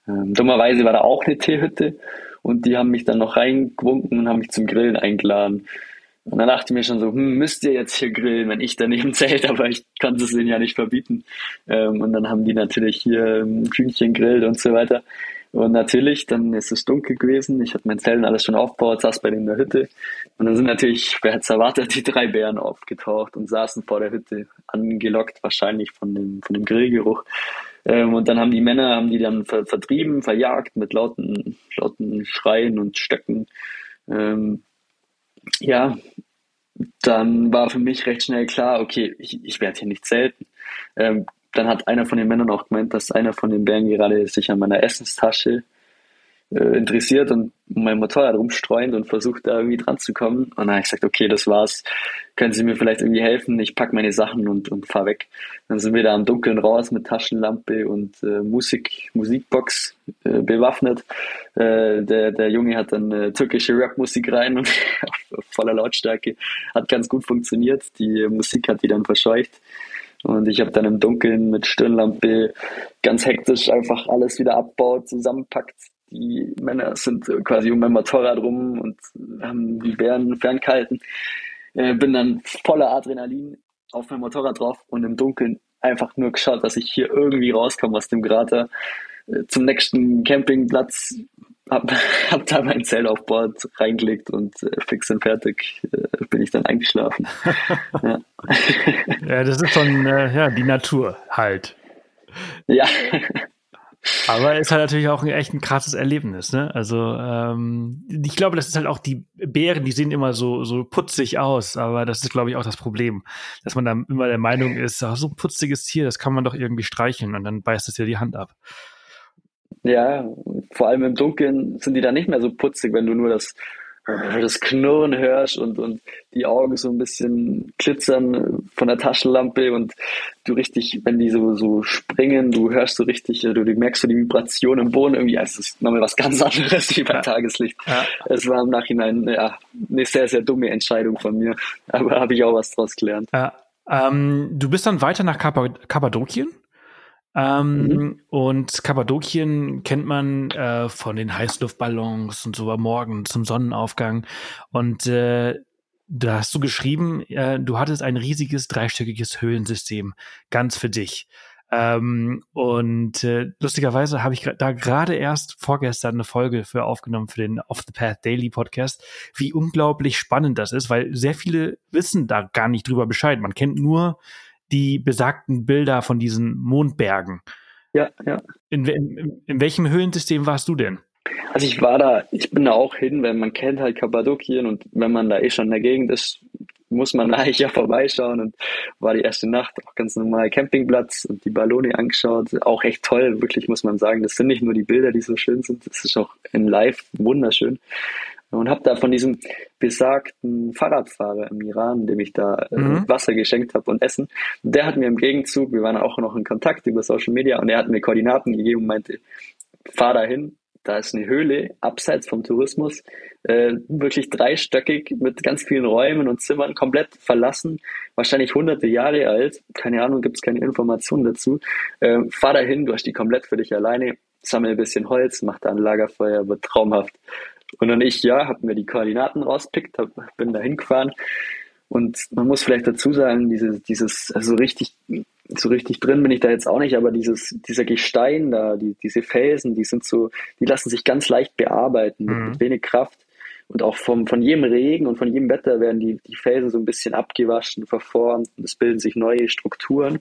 Ähm, dummerweise war da auch eine Teehütte und die haben mich dann noch reingewunken und haben mich zum Grillen eingeladen. Und dann dachte ich mir schon so, hm, müsst ihr jetzt hier grillen, wenn ich daneben zählt, aber ich konnte es ihnen ja nicht verbieten. Ähm, und dann haben die natürlich hier ähm, Hühnchen grillt und so weiter. Und natürlich, dann ist es dunkel gewesen. Ich hatte mein Zelt alles schon aufgebaut, saß bei denen in der Hütte. Und dann sind natürlich, wer hätte es erwartet, die drei Bären aufgetaucht und saßen vor der Hütte, angelockt wahrscheinlich von dem, von dem Grillgeruch. Ähm, und dann haben die Männer, haben die dann ver vertrieben, verjagt mit lauten, lauten Schreien und Stöcken. Ähm, ja, dann war für mich recht schnell klar, okay, ich, ich werde hier nicht selten. Ähm, dann hat einer von den Männern auch gemeint, dass einer von den Bären gerade sich an meiner Essenstasche interessiert und mein Motorrad rumstreuend und versucht da irgendwie dran zu kommen. Und dann habe ich gesagt, okay, das war's. Können Sie mir vielleicht irgendwie helfen? Ich pack meine Sachen und, und fahr weg. Dann sind wir da im Dunkeln raus mit Taschenlampe und äh, Musik, Musikbox äh, bewaffnet. Äh, der, der Junge hat dann äh, türkische Rapmusik rein und voller Lautstärke. Hat ganz gut funktioniert. Die Musik hat die dann verscheucht. Und ich habe dann im Dunkeln mit Stirnlampe ganz hektisch einfach alles wieder abbaut, zusammenpackt, die Männer sind quasi um mein Motorrad rum und haben die Bären ferngehalten. Äh, bin dann voller Adrenalin auf mein Motorrad drauf und im Dunkeln einfach nur geschaut, dass ich hier irgendwie rauskomme aus dem Krater. Äh, zum nächsten Campingplatz hab, hab da mein Zelt auf Bord reingelegt und äh, fix und fertig äh, bin ich dann eingeschlafen. ja. ja, das ist schon äh, ja, die Natur halt. Ja. Aber ist halt natürlich auch ein echt ein krasses Erlebnis, ne? Also ähm, ich glaube, das ist halt auch die Bären, die sehen immer so so putzig aus, aber das ist, glaube ich, auch das Problem, dass man dann immer der Meinung ist, ach, so ein putziges Tier, das kann man doch irgendwie streicheln und dann beißt es dir die Hand ab. Ja, vor allem im Dunkeln sind die dann nicht mehr so putzig, wenn du nur das das Knurren hörst und, und die Augen so ein bisschen glitzern von der Taschenlampe und du richtig, wenn die so, so springen, du hörst so richtig, du, du merkst so die Vibration im Boden irgendwie, es ist nochmal was ganz anderes wie bei ja. Tageslicht. Ja. Es war im Nachhinein ja, eine sehr, sehr dumme Entscheidung von mir, aber habe ich auch was draus gelernt. Ja. Ähm, du bist dann weiter nach Kappadokien. Ähm, mhm. Und Kappadokien kennt man äh, von den Heißluftballons und so morgen zum Sonnenaufgang. Und äh, da hast du geschrieben, äh, du hattest ein riesiges dreistöckiges Höhlensystem ganz für dich. Ähm, und äh, lustigerweise habe ich da gerade erst vorgestern eine Folge für aufgenommen für den Off the Path Daily Podcast, wie unglaublich spannend das ist, weil sehr viele wissen da gar nicht drüber Bescheid. Man kennt nur die besagten Bilder von diesen Mondbergen. Ja, ja. In, in, in welchem Höhlensystem warst du denn? Also ich war da, ich bin da auch hin, wenn man kennt halt Kappadokien und wenn man da eh schon in der Gegend ist, muss man eigentlich ja vorbeischauen und war die erste Nacht auch ganz normal Campingplatz und die Ballone angeschaut. Auch echt toll, wirklich muss man sagen. Das sind nicht nur die Bilder, die so schön sind, das ist auch in live wunderschön. Und habe da von diesem besagten Fahrradfahrer im Iran, dem ich da äh, mhm. Wasser geschenkt habe und Essen, der hat mir im Gegenzug, wir waren auch noch in Kontakt über Social Media und er hat mir Koordinaten gegeben und meinte, fahr da hin, da ist eine Höhle abseits vom Tourismus, äh, wirklich dreistöckig mit ganz vielen Räumen und Zimmern, komplett verlassen, wahrscheinlich hunderte Jahre alt, keine Ahnung, gibt es keine Informationen dazu. Äh, fahr da hin, du hast die komplett für dich alleine, sammel ein bisschen Holz, mach da ein Lagerfeuer, wird traumhaft. Und dann ich, ja, habe mir die Koordinaten rauspickt, hab, bin da hingefahren. Und man muss vielleicht dazu sagen, dieses, dieses, also richtig, so richtig drin bin ich da jetzt auch nicht, aber dieses, dieser Gestein da, die, diese Felsen, die sind so, die lassen sich ganz leicht bearbeiten mhm. mit wenig Kraft. Und auch vom, von jedem Regen und von jedem Wetter werden die, die Felsen so ein bisschen abgewaschen, verformt und es bilden sich neue Strukturen.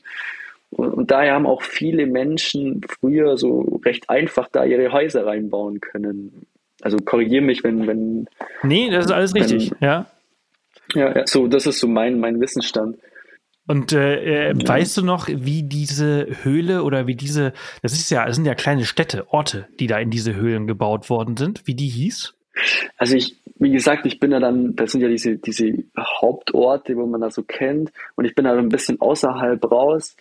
Und, und daher haben auch viele Menschen früher so recht einfach da ihre Häuser reinbauen können. Also korrigiere mich, wenn, wenn. Nee, das ist alles wenn, richtig, ja. Ja, ja, so, das ist so mein, mein Wissensstand. Und äh, äh, ja. weißt du noch, wie diese Höhle oder wie diese, das ist ja, das sind ja kleine Städte, Orte, die da in diese Höhlen gebaut worden sind, wie die hieß? Also ich, wie gesagt, ich bin ja dann, das sind ja diese, diese Hauptorte, wo man da so kennt, und ich bin da ein bisschen außerhalb raus,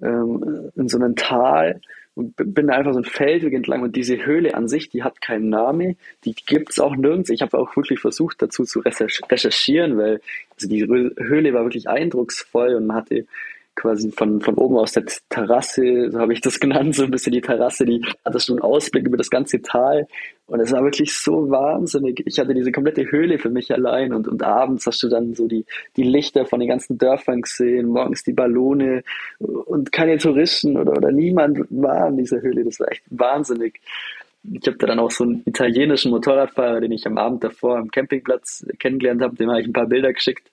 ähm, in so einem Tal und bin da einfach so ein Feldweg entlang und diese Höhle an sich, die hat keinen Namen, die gibt's auch nirgends. Ich habe auch wirklich versucht dazu zu recherchieren, weil also die Höhle war wirklich eindrucksvoll und man hatte quasi von, von oben aus der Terrasse, so habe ich das genannt, so ein bisschen die Terrasse, die hatte schon einen Ausblick über das ganze Tal. Und es war wirklich so wahnsinnig. Ich hatte diese komplette Höhle für mich allein und, und abends hast du dann so die, die Lichter von den ganzen Dörfern gesehen, morgens die Ballone und keine Touristen oder, oder niemand war in dieser Höhle. Das war echt wahnsinnig. Ich habe da dann auch so einen italienischen Motorradfahrer, den ich am Abend davor am Campingplatz kennengelernt habe, dem habe ich ein paar Bilder geschickt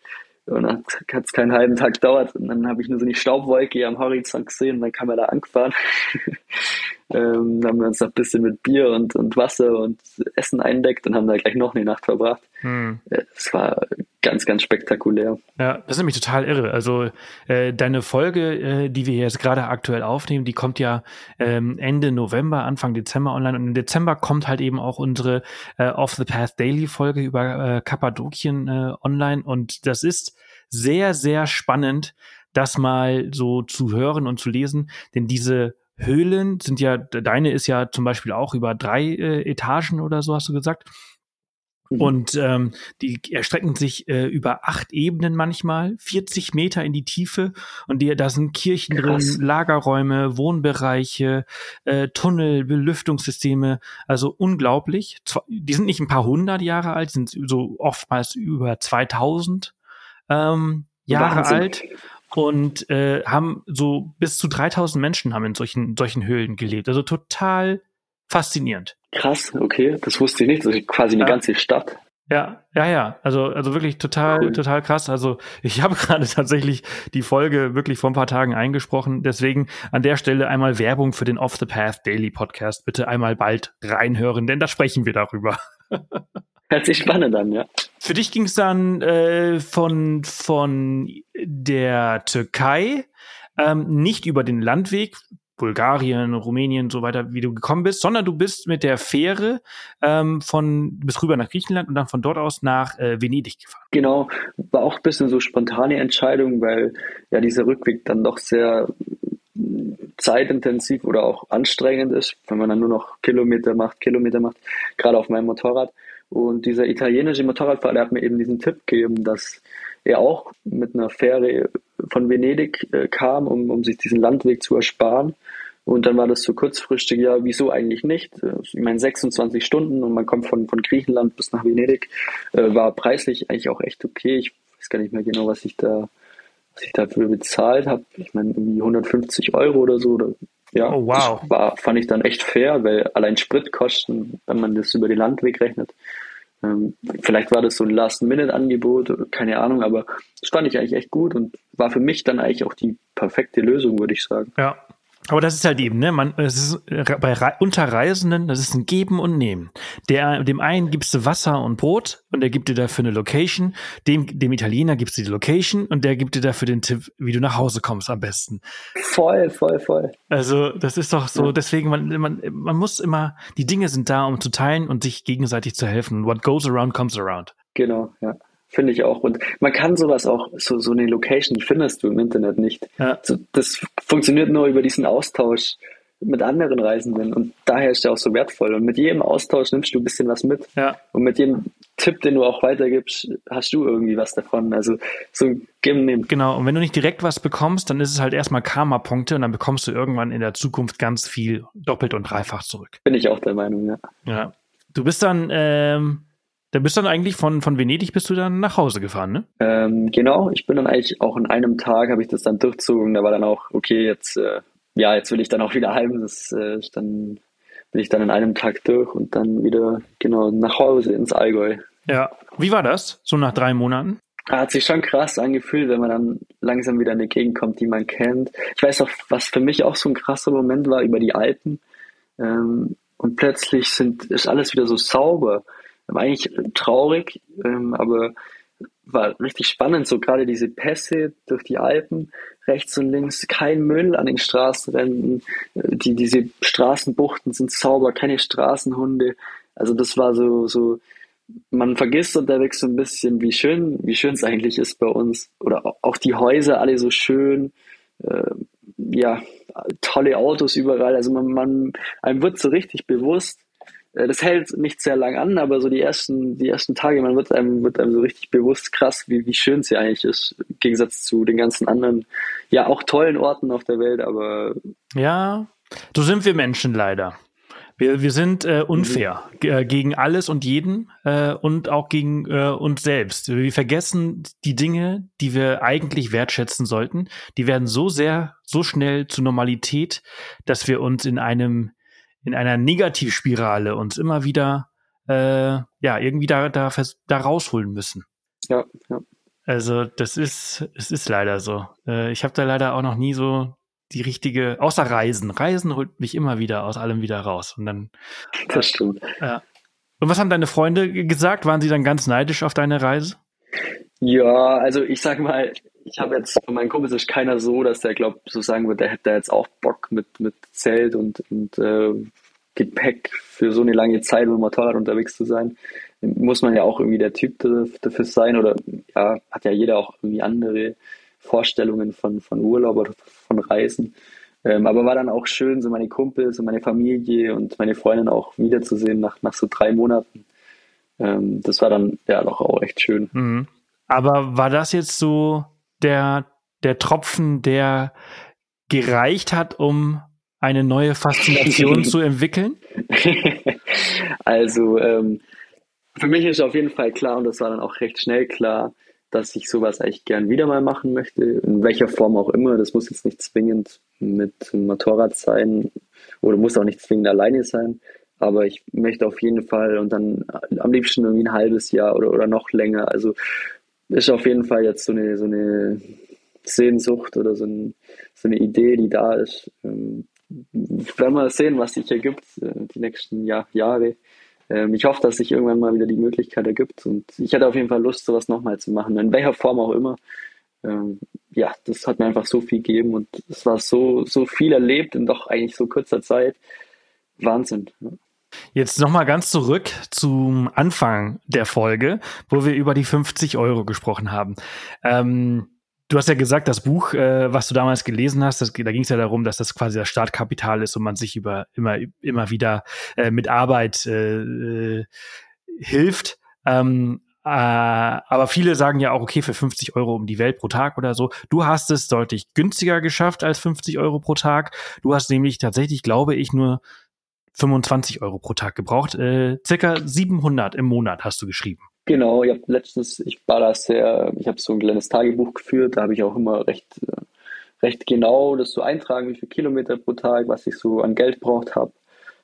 und dann hat es keinen halben Tag gedauert. Und dann habe ich nur so eine Staubwolke am Horizont gesehen und dann kam er da angefahren. ähm, dann haben wir uns noch ein bisschen mit Bier und, und Wasser und Essen eindeckt und haben da gleich noch eine Nacht verbracht. Hm. Es war ganz, ganz spektakulär. Ja, das ist nämlich total irre. Also äh, deine Folge, äh, die wir jetzt gerade aktuell aufnehmen, die kommt ja ähm, Ende November, Anfang Dezember online. Und im Dezember kommt halt eben auch unsere äh, Off the Path Daily Folge über äh, Kappadokien äh, online. Und das ist sehr, sehr spannend, das mal so zu hören und zu lesen. Denn diese Höhlen sind ja, deine ist ja zum Beispiel auch über drei äh, Etagen oder so, hast du gesagt. Mhm. Und ähm, die erstrecken sich äh, über acht Ebenen manchmal, 40 Meter in die Tiefe. Und die, da sind Kirchen Krass. drin, Lagerräume, Wohnbereiche, äh, Tunnel, Belüftungssysteme. Also unglaublich. Die sind nicht ein paar hundert Jahre alt, sind so oftmals über 2000 ähm, Jahre Wahnsinn. alt und äh, haben so bis zu 3000 Menschen haben in solchen solchen Höhlen gelebt. Also total faszinierend. Krass, okay, das wusste ich nicht. Das ist quasi eine ja. ganze Stadt. Ja, ja, ja. Also, also wirklich total, cool. total krass. Also ich habe gerade tatsächlich die Folge wirklich vor ein paar Tagen eingesprochen. Deswegen an der Stelle einmal Werbung für den Off the Path Daily Podcast. Bitte einmal bald reinhören, denn da sprechen wir darüber. Hört sich spannend an, ja. Für dich ging es dann äh, von, von der Türkei ähm, nicht über den Landweg, Bulgarien, Rumänien, so weiter, wie du gekommen bist, sondern du bist mit der Fähre ähm, von bis rüber nach Griechenland und dann von dort aus nach äh, Venedig gefahren. Genau, war auch ein bisschen so spontane Entscheidung, weil ja dieser Rückweg dann doch sehr zeitintensiv oder auch anstrengend ist, wenn man dann nur noch Kilometer macht, Kilometer macht, gerade auf meinem Motorrad. Und dieser italienische Motorradfahrer, hat mir eben diesen Tipp gegeben, dass er auch mit einer Fähre von Venedig äh, kam, um, um sich diesen Landweg zu ersparen. Und dann war das so kurzfristig, ja, wieso eigentlich nicht? Ich meine, 26 Stunden und man kommt von, von Griechenland bis nach Venedig, äh, war preislich eigentlich auch echt okay. Ich weiß gar nicht mehr genau, was ich da, was ich dafür bezahlt habe. Ich meine, irgendwie 150 Euro oder so. Oder, ja, oh, wow. das war, fand ich dann echt fair, weil allein Spritkosten, wenn man das über den Landweg rechnet, ähm, vielleicht war das so ein Last-Minute-Angebot, keine Ahnung, aber das fand ich eigentlich echt gut und war für mich dann eigentlich auch die perfekte Lösung, würde ich sagen. Ja, aber das ist halt eben, ne? Man, es ist bei Re Unterreisenden, das ist ein Geben und Nehmen. Der, dem einen gibst du Wasser und Brot und der gibt dir dafür eine Location. Dem, dem Italiener gibst du die Location und der gibt dir dafür den Tipp, wie du nach Hause kommst am besten. Voll, voll, voll. Also, das ist doch so, ja. deswegen, man, man, man muss immer, die Dinge sind da, um zu teilen und sich gegenseitig zu helfen. What goes around comes around. Genau, ja. Finde ich auch. Und man kann sowas auch, so, so eine Location, die findest du im Internet nicht. Ja. So, das funktioniert nur über diesen Austausch mit anderen Reisenden und daher ist der auch so wertvoll. Und mit jedem Austausch nimmst du ein bisschen was mit. Ja. Und mit jedem Tipp, den du auch weitergibst, hast du irgendwie was davon. Also so geben, nehmen. Genau. Und wenn du nicht direkt was bekommst, dann ist es halt erstmal Karma-Punkte und dann bekommst du irgendwann in der Zukunft ganz viel doppelt und dreifach zurück. Bin ich auch der Meinung, ja. Ja. Du bist dann, ähm, da bist du dann eigentlich von, von Venedig bist du dann nach Hause gefahren, ne? Ähm, genau, ich bin dann eigentlich auch in einem Tag habe ich das dann durchzogen. Da war dann auch, okay, jetzt, äh, ja, jetzt will ich dann auch wieder heim. Das äh, dann bin ich dann in einem Tag durch und dann wieder genau nach Hause ins Allgäu. Ja. Wie war das, so nach drei Monaten? Hat sich schon krass angefühlt, wenn man dann langsam wieder in eine Gegend kommt, die man kennt. Ich weiß auch, was für mich auch so ein krasser Moment war über die Alpen. Ähm, und plötzlich sind, ist alles wieder so sauber eigentlich traurig, ähm, aber war richtig spannend, so gerade diese Pässe durch die Alpen, rechts und links, kein Müll an den Straßenrändern, äh, die, diese Straßenbuchten sind sauber, keine Straßenhunde. Also das war so, so, man vergisst unterwegs so ein bisschen, wie schön, wie schön es eigentlich ist bei uns. Oder auch die Häuser alle so schön, äh, ja, tolle Autos überall. Also man, man, einem wird so richtig bewusst, das hält nicht sehr lang an, aber so die ersten, die ersten Tage, man wird einem, wird einem so richtig bewusst krass, wie, wie schön sie eigentlich ist, im Gegensatz zu den ganzen anderen, ja, auch tollen Orten auf der Welt, aber. Ja, so sind wir Menschen leider. Wir, wir sind äh, unfair mhm. äh, gegen alles und jeden äh, und auch gegen äh, uns selbst. Wir vergessen die Dinge, die wir eigentlich wertschätzen sollten. Die werden so sehr, so schnell zur Normalität, dass wir uns in einem in einer Negativspirale uns immer wieder äh, ja irgendwie da, da, da rausholen müssen. Ja, ja. Also das ist, es ist leider so. Äh, ich habe da leider auch noch nie so die richtige, außer Reisen. Reisen holt mich immer wieder aus allem wieder raus. Und dann. Das stimmt. Ja. Und was haben deine Freunde gesagt? Waren sie dann ganz neidisch auf deine Reise? Ja, also ich sag mal, ich habe jetzt von meinen Kumpels ist keiner so, dass der glaubt, so sagen wird, der hätte jetzt auch Bock mit, mit Zelt und, und äh, Gepäck für so eine lange Zeit mit dem Motorrad unterwegs zu sein. Muss man ja auch irgendwie der Typ dafür sein oder ja, hat ja jeder auch irgendwie andere Vorstellungen von, von Urlaub oder von Reisen. Ähm, aber war dann auch schön, so meine Kumpels und meine Familie und meine Freundin auch wiederzusehen nach, nach so drei Monaten. Ähm, das war dann ja doch auch echt schön. Mhm. Aber war das jetzt so der, der Tropfen, der gereicht hat, um eine neue Faszination zu entwickeln? Also ähm, für mich ist auf jeden Fall klar und das war dann auch recht schnell klar, dass ich sowas eigentlich gern wieder mal machen möchte, in welcher Form auch immer. Das muss jetzt nicht zwingend mit Motorrad sein oder muss auch nicht zwingend alleine sein. Aber ich möchte auf jeden Fall und dann am liebsten irgendwie ein halbes Jahr oder, oder noch länger. Also ist auf jeden Fall jetzt so eine, so eine Sehnsucht oder so, ein, so eine Idee, die da ist. Ähm, werden wir sehen, was sich ergibt äh, die nächsten Jahr, Jahre. Ähm, ich hoffe, dass sich irgendwann mal wieder die Möglichkeit ergibt und ich hätte auf jeden Fall Lust, sowas nochmal zu machen, in welcher Form auch immer. Ähm, ja, das hat mir einfach so viel gegeben und es war so, so viel erlebt in doch eigentlich so kurzer Zeit. Wahnsinn. Jetzt nochmal ganz zurück zum Anfang der Folge, wo wir über die 50 Euro gesprochen haben. Ähm, du hast ja gesagt, das Buch, äh, was du damals gelesen hast, das, da ging es ja darum, dass das quasi das Startkapital ist und man sich über immer, immer wieder äh, mit Arbeit äh, hilft. Ähm, aber viele sagen ja auch, okay, für 50 Euro um die Welt pro Tag oder so. Du hast es deutlich günstiger geschafft als 50 Euro pro Tag. Du hast nämlich tatsächlich, glaube ich, nur 25 Euro pro Tag gebraucht. Äh, circa 700 im Monat hast du geschrieben. Genau, ich habe letztens, ich war da sehr, ich habe so ein kleines Tagebuch geführt, da habe ich auch immer recht, äh, recht genau das so eintragen, wie viele Kilometer pro Tag, was ich so an Geld braucht habe.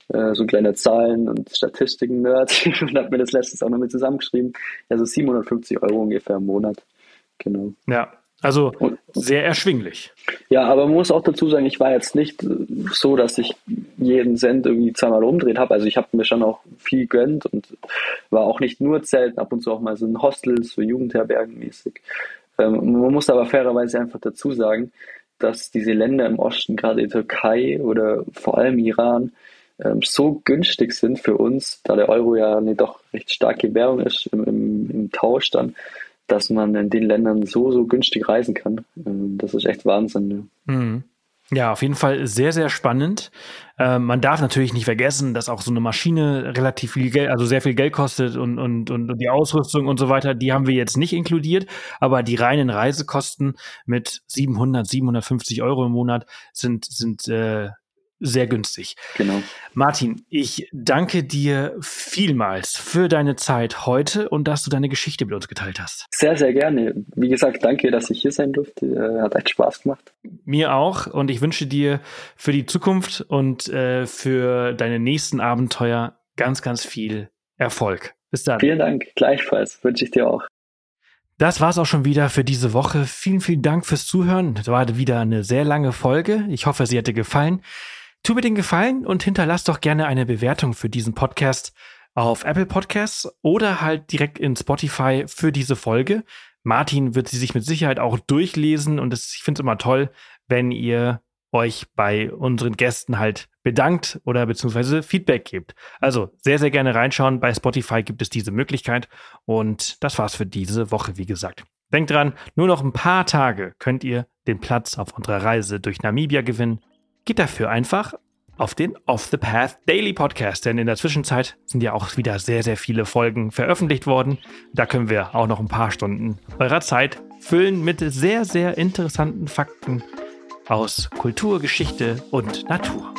Äh, so kleine Zahlen und Statistiken-Nerd und habe mir das letztens auch noch mit zusammengeschrieben. Also 750 Euro ungefähr im Monat. Genau. Ja, also sehr erschwinglich. Ja, aber man muss auch dazu sagen, ich war jetzt nicht so, dass ich jeden Cent irgendwie zweimal umdreht habe. Also ich habe mir schon auch viel gönnt und war auch nicht nur Zelten, ab und zu auch mal so in Hostels, so Jugendherbergen mäßig. Ähm, man muss aber fairerweise einfach dazu sagen, dass diese Länder im Osten, gerade die Türkei oder vor allem Iran, ähm, so günstig sind für uns, da der Euro ja eine doch recht starke Währung ist im, im, im Tausch dann, dass man in den Ländern so, so günstig reisen kann. Ähm, das ist echt Wahnsinn. Ja. Mhm. Ja, auf jeden Fall sehr, sehr spannend. Äh, man darf natürlich nicht vergessen, dass auch so eine Maschine relativ viel Geld, also sehr viel Geld kostet und, und, und die Ausrüstung und so weiter, die haben wir jetzt nicht inkludiert. Aber die reinen Reisekosten mit 700, 750 Euro im Monat sind, sind äh, sehr günstig. Genau. Martin, ich danke dir vielmals für deine Zeit heute und dass du deine Geschichte mit uns geteilt hast. Sehr, sehr gerne. Wie gesagt, danke, dass ich hier sein durfte. Äh, hat echt Spaß gemacht. Mir auch und ich wünsche dir für die Zukunft und äh, für deine nächsten Abenteuer ganz, ganz viel Erfolg. Bis dann. Vielen Dank. Gleichfalls wünsche ich dir auch. Das war's auch schon wieder für diese Woche. Vielen, vielen Dank fürs Zuhören. Das war wieder eine sehr lange Folge. Ich hoffe, sie hat dir gefallen. Tu mir den Gefallen und hinterlass doch gerne eine Bewertung für diesen Podcast auf Apple Podcasts oder halt direkt in Spotify für diese Folge. Martin wird sie sich mit Sicherheit auch durchlesen und das, ich finde es immer toll, wenn ihr euch bei unseren Gästen halt bedankt oder beziehungsweise Feedback gebt. Also sehr, sehr gerne reinschauen. Bei Spotify gibt es diese Möglichkeit. Und das war's für diese Woche, wie gesagt. Denkt dran, nur noch ein paar Tage könnt ihr den Platz auf unserer Reise durch Namibia gewinnen. Geht dafür einfach auf den Off the Path Daily Podcast, denn in der Zwischenzeit sind ja auch wieder sehr, sehr viele Folgen veröffentlicht worden. Da können wir auch noch ein paar Stunden eurer Zeit füllen mit sehr, sehr interessanten Fakten aus Kultur, Geschichte und Natur.